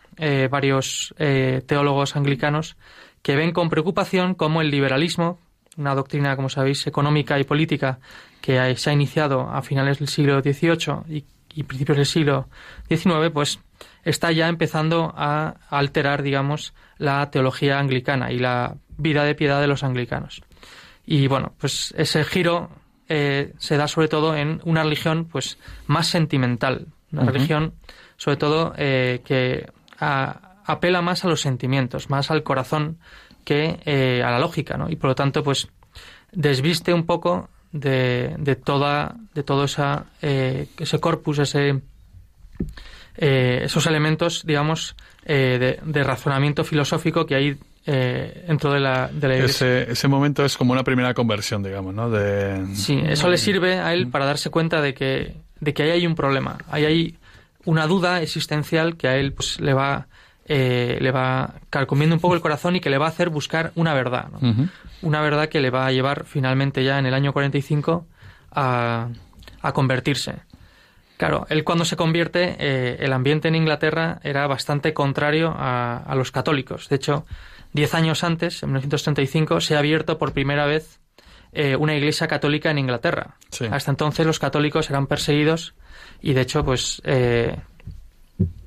varios teólogos anglicanos, que ven con preocupación cómo el liberalismo, una doctrina, como sabéis, económica y política que se ha iniciado a finales del siglo XVIII y, principios del siglo XIX, pues está ya empezando a alterar, digamos, la teología anglicana y la vida de piedad de los anglicanos. Y bueno, pues ese giro eh, se da sobre todo en una religión pues más sentimental, una religión sobre todo eh, que apela más a los sentimientos, más al corazón que eh, a la lógica, ¿no? Y por lo tanto, pues desviste un poco de, de toda de todo esa, eh, ese corpus, ese, eh, esos elementos, digamos, eh, de, razonamiento filosófico que hay dentro de la, de la ese, ese, momento es como una primera conversión, digamos, ¿no? De... Sí, eso le sirve a él para darse cuenta de que, de que ahí hay un problema, ahí hay una duda existencial que a él pues, le va eh, le va carcomiendo un poco el corazón y que le va a hacer buscar una verdad. Una verdad que le va a llevar finalmente ya en el año 45 a, a convertirse. Claro, él cuando se convierte, eh, el ambiente en Inglaterra era bastante contrario a, los católicos. De hecho, diez años antes, en 1935, se ha abierto por primera vez eh, una iglesia católica en Inglaterra. Hasta entonces los católicos eran perseguidos y, de hecho, pues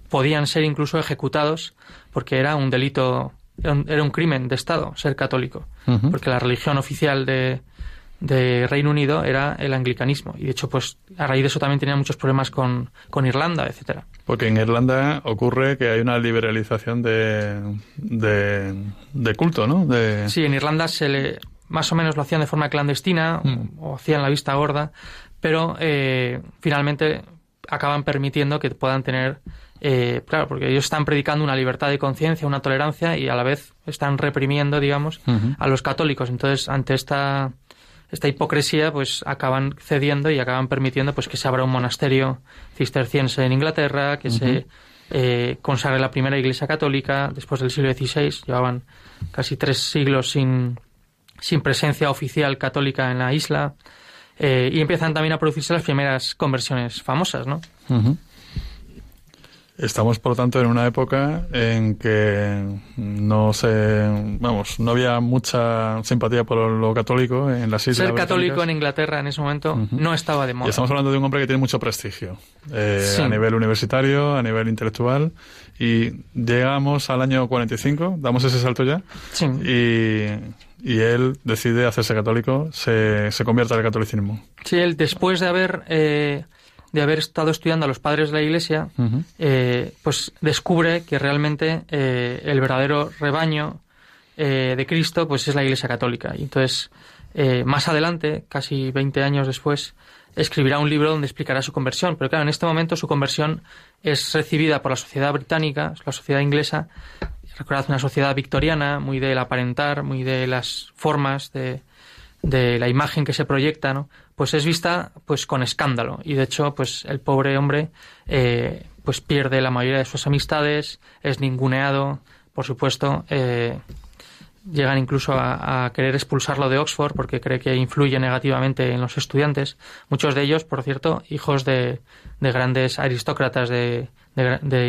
podían ser incluso ejecutados porque era un delito, era un crimen de Estado ser católico, porque la religión oficial de, de, Reino Unido era el anglicanismo y de hecho pues a raíz de eso también tenía muchos problemas con, con Irlanda, etcétera. Porque en Irlanda ocurre que hay una liberalización de, de, culto, ¿no? De... Sí, en Irlanda se le más o menos lo hacían de forma clandestina mm. o hacían la vista gorda, pero eh, finalmente acaban permitiendo que puedan tener eh, claro, porque ellos están predicando una libertad de conciencia, una tolerancia y a la vez están reprimiendo, digamos, a los católicos. Entonces, ante esta, esta hipocresía, pues acaban cediendo y acaban permitiendo pues que se abra un monasterio cisterciense en Inglaterra, que se eh, consagre la primera iglesia católica después del siglo XVI. Llevaban casi tres siglos sin, sin presencia oficial católica en la isla. Eh, y empiezan también a producirse las primeras conversiones famosas, ¿no? Estamos, por lo tanto, en una época en que no se, vamos, no había mucha simpatía por lo católico en las islas. Ser católico en Inglaterra en ese momento no estaba de moda. Y estamos hablando de un hombre que tiene mucho prestigio eh, a nivel universitario, a nivel intelectual, y llegamos al año 45, damos ese salto ya, sí. y, y él decide hacerse católico, se, se convierte al catolicismo. Sí, él después de haber eh, de haber estado estudiando a los padres de la Iglesia, eh, pues descubre que realmente eh, el verdadero rebaño eh, de Cristo pues es la Iglesia Católica. Y entonces, más adelante, casi 20 años después, escribirá un libro donde explicará su conversión. Pero claro, en este momento su conversión es recibida por la sociedad británica, la sociedad inglesa, recordad una sociedad victoriana, muy del aparentar, muy de las formas de, la imagen que se proyecta, ¿no? Pues es vista pues con escándalo y de hecho pues el pobre hombre eh, pues pierde la mayoría de sus amistades, es ninguneado, por supuesto, eh, llegan incluso a, querer expulsarlo de Oxford porque cree que influye negativamente en los estudiantes. Muchos de ellos, por cierto, hijos de, de grandes aristócratas de,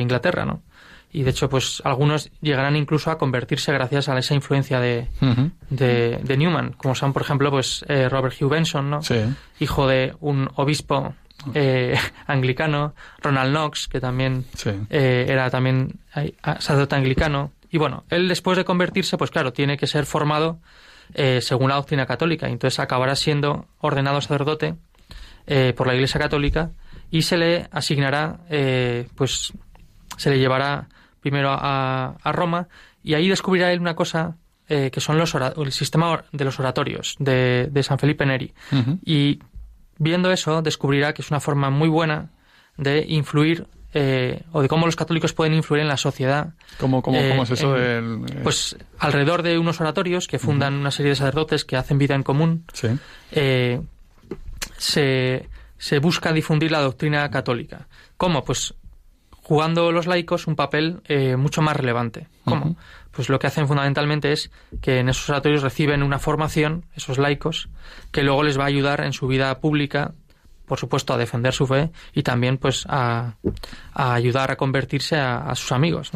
Inglaterra, ¿no? Y de hecho, pues algunos llegarán incluso a convertirse gracias a esa influencia de, de, Newman, como son, por ejemplo, pues eh, Robert Hugh Benson, ¿no? Hijo de un obispo eh, *laughs* anglicano, Ronald Knox, que también eh, era también sacerdote anglicano, y bueno, él después de convertirse, pues claro, tiene que ser formado eh, según la doctrina católica. Entonces acabará siendo ordenado sacerdote eh, por la Iglesia Católica y se le asignará, eh, pues se le llevará primero a, Roma y ahí descubrirá él una cosa que son los el sistema de los oratorios de, San Felipe Neri. Y viendo eso descubrirá que es una forma muy buena de influir eh, o de cómo los católicos pueden influir en la sociedad. ¿Cómo, cómo, cómo es eso? Eh, pues alrededor de unos oratorios que fundan una serie de sacerdotes que hacen vida en común, eh, se, se busca difundir la doctrina católica. ¿Cómo? Pues jugando los laicos un papel mucho más relevante. ¿Cómo? Pues lo que hacen fundamentalmente es que en esos oratorios reciben una formación, esos laicos, que luego les va a ayudar en su vida pública por supuesto, a defender su fe y también pues a, ayudar a convertirse a, sus amigos.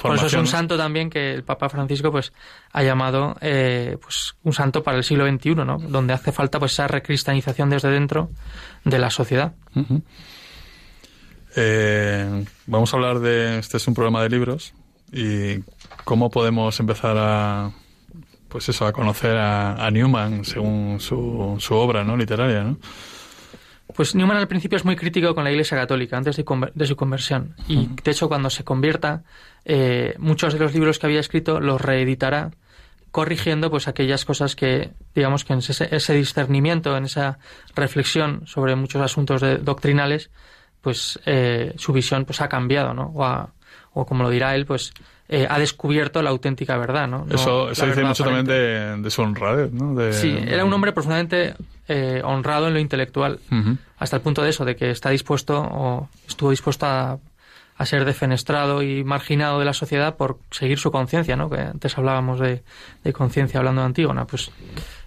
por eso es un santo también que el Papa Francisco pues ha llamado eh, pues un santo para el siglo XXI, ¿no? donde hace falta pues esa recristianización desde dentro de la sociedad. Eh, vamos a hablar de, este es un programa de libros y cómo podemos empezar a pues eso, a conocer a, Newman según su, su, obra ¿no? literaria, ¿no? Pues Newman al principio es muy crítico con la Iglesia Católica antes de, su conversión. Y de hecho, cuando se convierta, eh, muchos de los libros que había escrito los reeditará corrigiendo pues aquellas cosas que digamos que en ese, discernimiento en esa reflexión sobre muchos asuntos doctrinales pues eh, su visión pues ha cambiado no o, o como lo dirá él pues eh, ha descubierto la auténtica verdad, ¿no? eso, dice mucho también de, su honradez, ¿no? sí, era un hombre profundamente eh, honrado en lo intelectual, hasta el punto de eso, de que está dispuesto o estuvo dispuesto a, ser defenestrado y marginado de la sociedad por seguir su conciencia, ¿no? Que antes hablábamos de, de conciencia hablando de Antígona, pues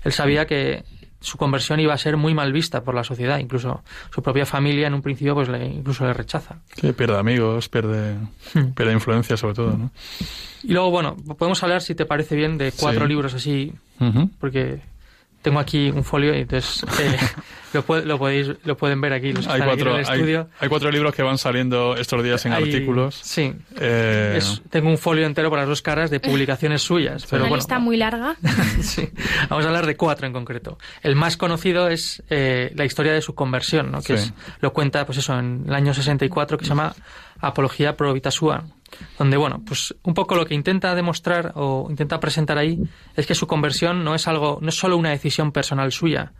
él sabía que su conversión iba a ser muy mal vista por la sociedad, incluso su propia familia en un principio pues le, incluso le rechaza. Sí, pierde amigos, pierde, hmm. pierde influencia sobre todo, ¿no? Y luego, bueno, podemos hablar, si te parece bien, de cuatro libros así, porque tengo aquí un folio y entonces eh, *laughs* lo, lo, podéis, lo pueden ver aquí los hay cuatro, en el estudio. Hay, cuatro libros que van saliendo estos días en artículos. Sí. Eh, tengo un folio entero para las dos caras de publicaciones *laughs* suyas. Pero Una lista muy larga. *laughs* sí. Vamos a hablar de cuatro en concreto. El más conocido es eh, la historia de su conversión, ¿no? que es, lo cuenta pues eso en el año 64, que se llama Apología Pro Vita Sua donde, bueno, pues un poco lo que intenta demostrar o intenta presentar ahí es que su conversión no es algo, no es solo una decisión personal suya,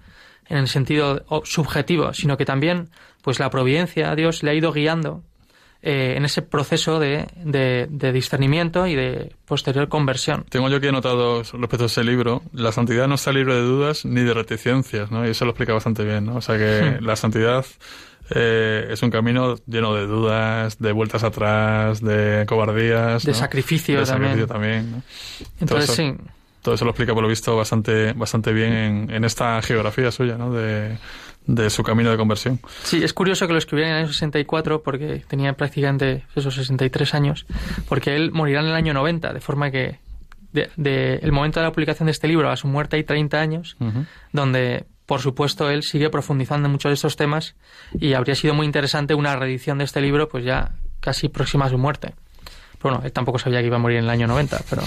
en el sentido subjetivo, sino que también, pues la providencia, a Dios le ha ido guiando eh, en ese proceso de, de, discernimiento y de posterior conversión. Tengo yo aquí anotado respecto a ese libro, la santidad no está libre de dudas ni de reticencias, ¿no? Y eso lo explica bastante bien, ¿no? O sea que hmm. la santidad eh, es un camino lleno de dudas, de vueltas atrás, de cobardías. De sacrificio también. también Entonces, sí. Todo eso lo explica, por lo visto, bastante, bastante bien en, en esta geografía suya, ¿no? De, de su camino de conversión. Sí, es curioso que lo escribiera en el año 64 porque tenía prácticamente esos 63 años, porque él morirá en el año 90, de forma que de, el momento de la publicación de este libro a su muerte hay 30 años, donde por supuesto, él sigue profundizando en muchos de estos temas y habría sido muy interesante una reedición de este libro, pues ya casi próxima a su muerte. Bueno, él tampoco sabía que iba a morir en el año 90, pero,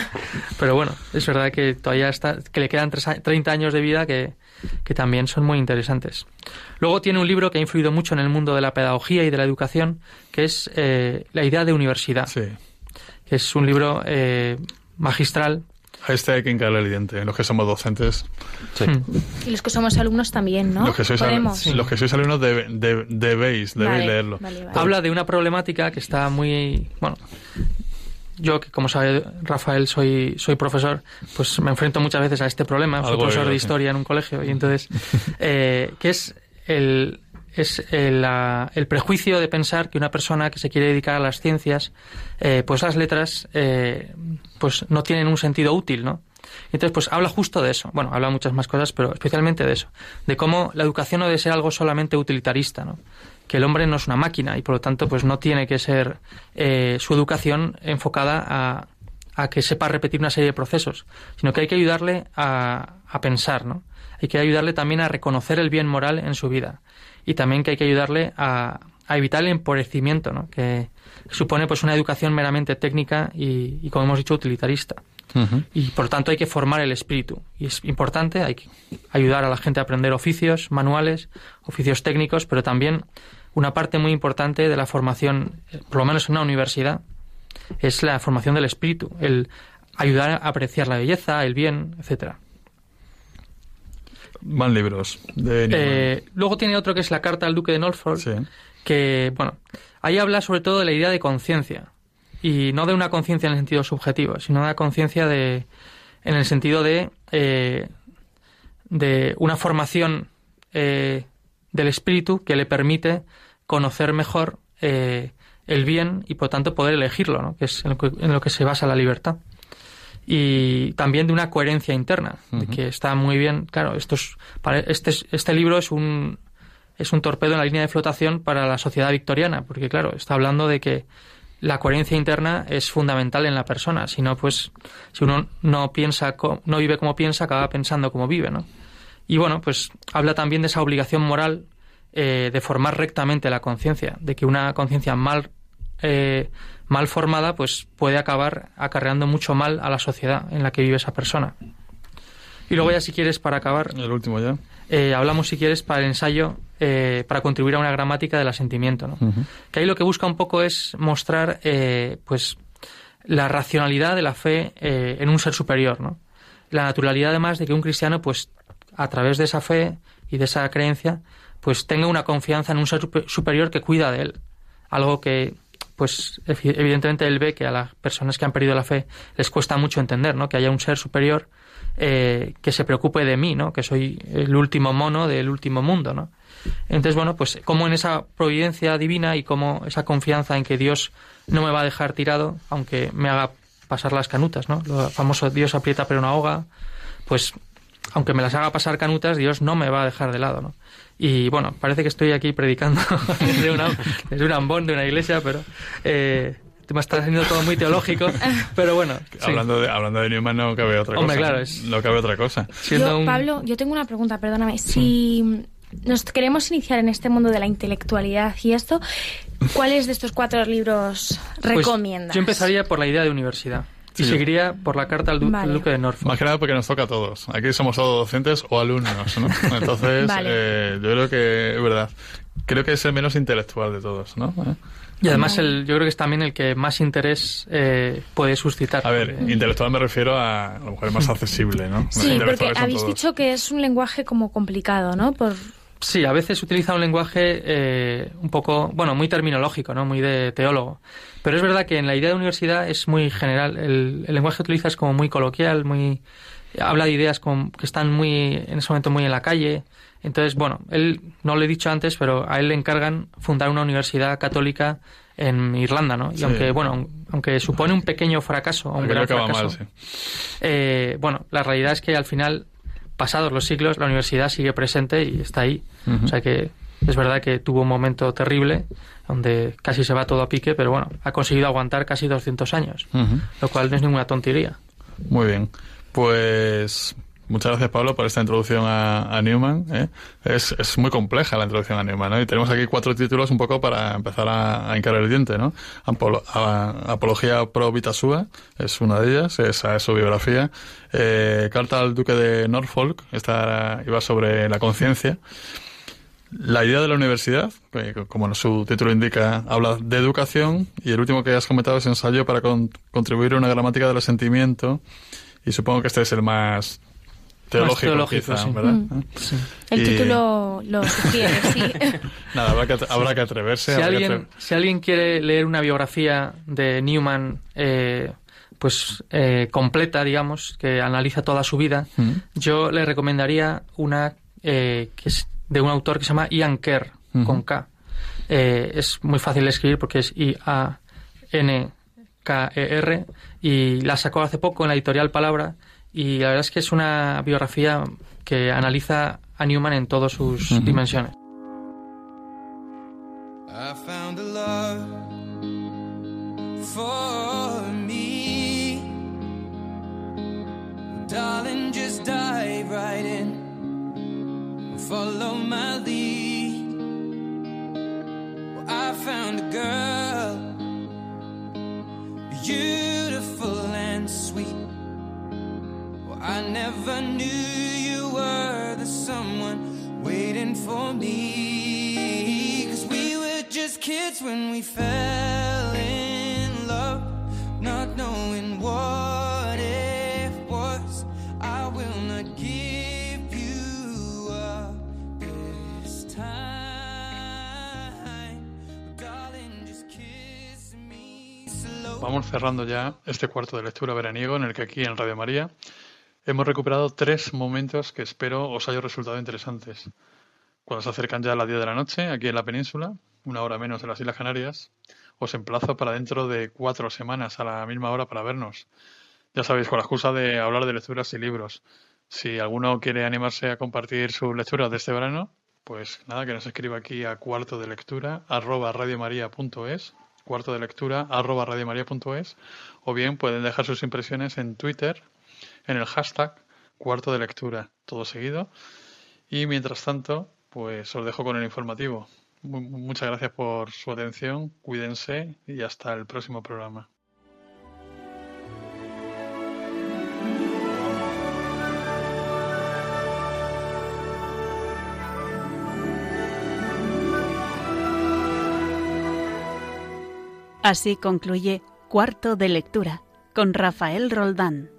*laughs* pero bueno, es verdad que todavía está, que le quedan 30 años de vida que, que también son muy interesantes. Luego tiene un libro que ha influido mucho en el mundo de la pedagogía y de la educación, que es eh, La idea de universidad. Sí. Que es un libro eh, magistral este hay que hincarle el diente, los que somos docentes. Hmm. Y los que somos alumnos también, ¿no? Los que sois, los que sois alumnos debéis, leerlo. Habla de una problemática que está muy... Bueno, yo, que como sabe Rafael, soy, soy profesor, pues me enfrento muchas veces a este problema. Soy profesor de historia en un colegio y entonces, *laughs* eh, ¿qué es el, es el, el, prejuicio de pensar que una persona que se quiere dedicar a las ciencias, eh, pues las letras, eh, pues no tienen un sentido útil, ¿no? Entonces, pues habla justo de eso. Bueno, habla muchas más cosas, pero especialmente de eso. De cómo la educación no debe ser algo solamente utilitarista, ¿no? Que el hombre no es una máquina y, por lo tanto, pues no tiene que ser eh, su educación enfocada a, a, que sepa repetir una serie de procesos, sino que hay que ayudarle a, a pensar, ¿no? Hay que ayudarle también a reconocer el bien moral en su vida y también que hay que ayudarle a, a evitar el empobrecimiento, ¿no? que supone pues una educación meramente técnica y, y como hemos dicho, utilitarista. Y por tanto hay que formar el espíritu. Y es importante, hay que ayudar a la gente a aprender oficios, manuales, oficios técnicos, pero también una parte muy importante de la formación, por lo menos en una universidad, es la formación del espíritu, el ayudar a apreciar la belleza, el bien, etcétera. Van libros. De eh, luego tiene otro que es la carta al duque de Norfolk, que, bueno, ahí habla sobre todo de la idea de conciencia y no de una conciencia en el sentido subjetivo, sino de una conciencia de en el sentido de eh, de una formación eh, del espíritu que le permite conocer mejor eh, el bien y por tanto poder elegirlo, ¿no? que es en lo que, se basa la libertad. Y también de una coherencia interna, de que está muy bien. Claro, esto es, para este, este libro es un, es un torpedo en la línea de flotación para la sociedad victoriana, porque claro, está hablando de que la coherencia interna es fundamental en la persona. Si no, pues, si uno no piensa, no vive como piensa, acaba pensando como vive, ¿no? Y bueno, pues habla también de esa obligación moral eh, de formar rectamente la conciencia, de que una conciencia mal, eh, mal formada, pues puede acabar acarreando mucho mal a la sociedad en la que vive esa persona. Y luego ya si quieres, para acabar... El último ya. Eh, hablamos, si quieres, para el ensayo, eh, para contribuir a una gramática del asentimiento. ¿no? Que ahí lo que busca un poco es mostrar eh, pues, la racionalidad de la fe en un ser superior. ¿no? La naturalidad, además, de que un cristiano, pues, a través de esa fe y de esa creencia, pues tenga una confianza en un ser superior que cuida de él. Algo que, pues, evidentemente él ve que a las personas que han perdido la fe les cuesta mucho entender, ¿no? Que haya un ser superior eh, que se preocupe de mí, ¿no? Que soy el último mono del último mundo, ¿no? Entonces, bueno, pues como en esa providencia divina y como esa confianza en que Dios no me va a dejar tirado, aunque me haga pasar las canutas, ¿no? Lo famoso Dios aprieta pero no ahoga, pues aunque me las haga pasar canutas, Dios no me va a dejar de lado, ¿no? Y bueno, parece que estoy aquí predicando *laughs* desde, una, desde un ambón de una iglesia, pero eh, me está haciendo todo muy teológico, *laughs* pero bueno. Hablando, de, hablando de Newman no cabe otra cosa. claro, No cabe otra cosa. Pablo, yo tengo una pregunta, perdóname. Si nos queremos iniciar en este mundo de la intelectualidad y esto, ¿cuáles de estos cuatro libros pues recomiendas? yo empezaría por la idea de universidad. Y seguiría por la carta al, Duque de Norfolk. Más que nada porque nos toca a todos. Aquí somos todos docentes o alumnos, ¿no? *laughs* Entonces, eh, yo creo que es verdad. Creo que es el menos intelectual de todos, ¿no? ¿Eh? Y además el, yo creo que es también el que más interés eh, puede suscitar. A ver, intelectual me refiero a, a lo mejor más *laughs* accesible, ¿no? Sí, porque habéis dicho que es un lenguaje como complicado, ¿no? Por... Sí, a veces utiliza un lenguaje eh, un poco, bueno, muy terminológico, ¿no? Muy de teólogo. Pero es verdad que en la idea de universidad es muy general. El, lenguaje que utiliza es como muy coloquial, muy habla de ideas que están muy en ese momento muy en la calle. Entonces, bueno, él, no lo he dicho antes, pero a él le encargan fundar una universidad católica en Irlanda, ¿no? Y aunque, bueno, aunque supone un pequeño fracaso, un gran fracaso, eh, bueno, la realidad es que al final, pasados los siglos, la universidad sigue presente y está ahí. O sea que es verdad que tuvo un momento terrible, donde casi se va todo a pique, pero bueno, ha conseguido aguantar casi 200 años, lo cual no es ninguna tontería. Muy bien. Pues Muchas gracias, Pablo, por esta introducción a, Newman. ¿eh? Es, es, muy compleja la introducción a Newman, ¿no? Y tenemos aquí cuatro títulos un poco para empezar a, a el diente, ¿no? Apología pro Vitasua es una de ellas, esa es su biografía. Eh, Carta al Duque de Norfolk, esta iba sobre la conciencia. La idea de la universidad, como su título indica, habla de educación. Y el último que has comentado es ensayo para contribuir a una gramática del sentimiento. Y supongo que este es el más teológico, ¿verdad? Mm. El título lo sugiere, sí. *laughs* Nada, habrá que, habrá que atreverse. Si, alguien, si alguien quiere leer una biografía de Newman, eh, pues eh, completa, digamos, que analiza toda su vida, Mm. yo le recomendaría una eh, que es de un autor que se llama Ian Kerr, con K. Eh, es muy fácil de escribir porque es I-A-N-K-E-R y la sacó hace poco en la editorial Palabra y la verdad es que es una biografía que analiza a Newman en todas sus dimensiones. I found a love for me. Darling, just dive right in. Follow my lead. Well, I found a girl, never knew you were the someone waiting for me. Cause we were just kids when we fell in love, not knowing what it was. I will not give you up this time. Vamos cerrando ya este cuarto de lectura veraniego en el que aquí en Radio María hemos recuperado tres momentos que espero os haya resultado interesantes. Cuando se acercan ya las 10 de la noche aquí en la península, una hora menos en las Islas Canarias, os emplazo para dentro de cuatro semanas a la misma hora para vernos. Ya sabéis, con la excusa de hablar de lecturas y libros. Si alguno quiere animarse a compartir sus lecturas de este verano, pues nada, que nos escriba aquí a cuarto de lectura arroba cuarto de lectura arroba radiomaria.es o bien pueden dejar sus impresiones en Twitter en el hashtag cuarto de lectura, todo seguido. Y mientras tanto, pues os dejo con el informativo. Mu- Muchas gracias por su atención, cuídense y hasta el próximo programa. Así concluye Cuarto de Lectura con Rafael Roldán.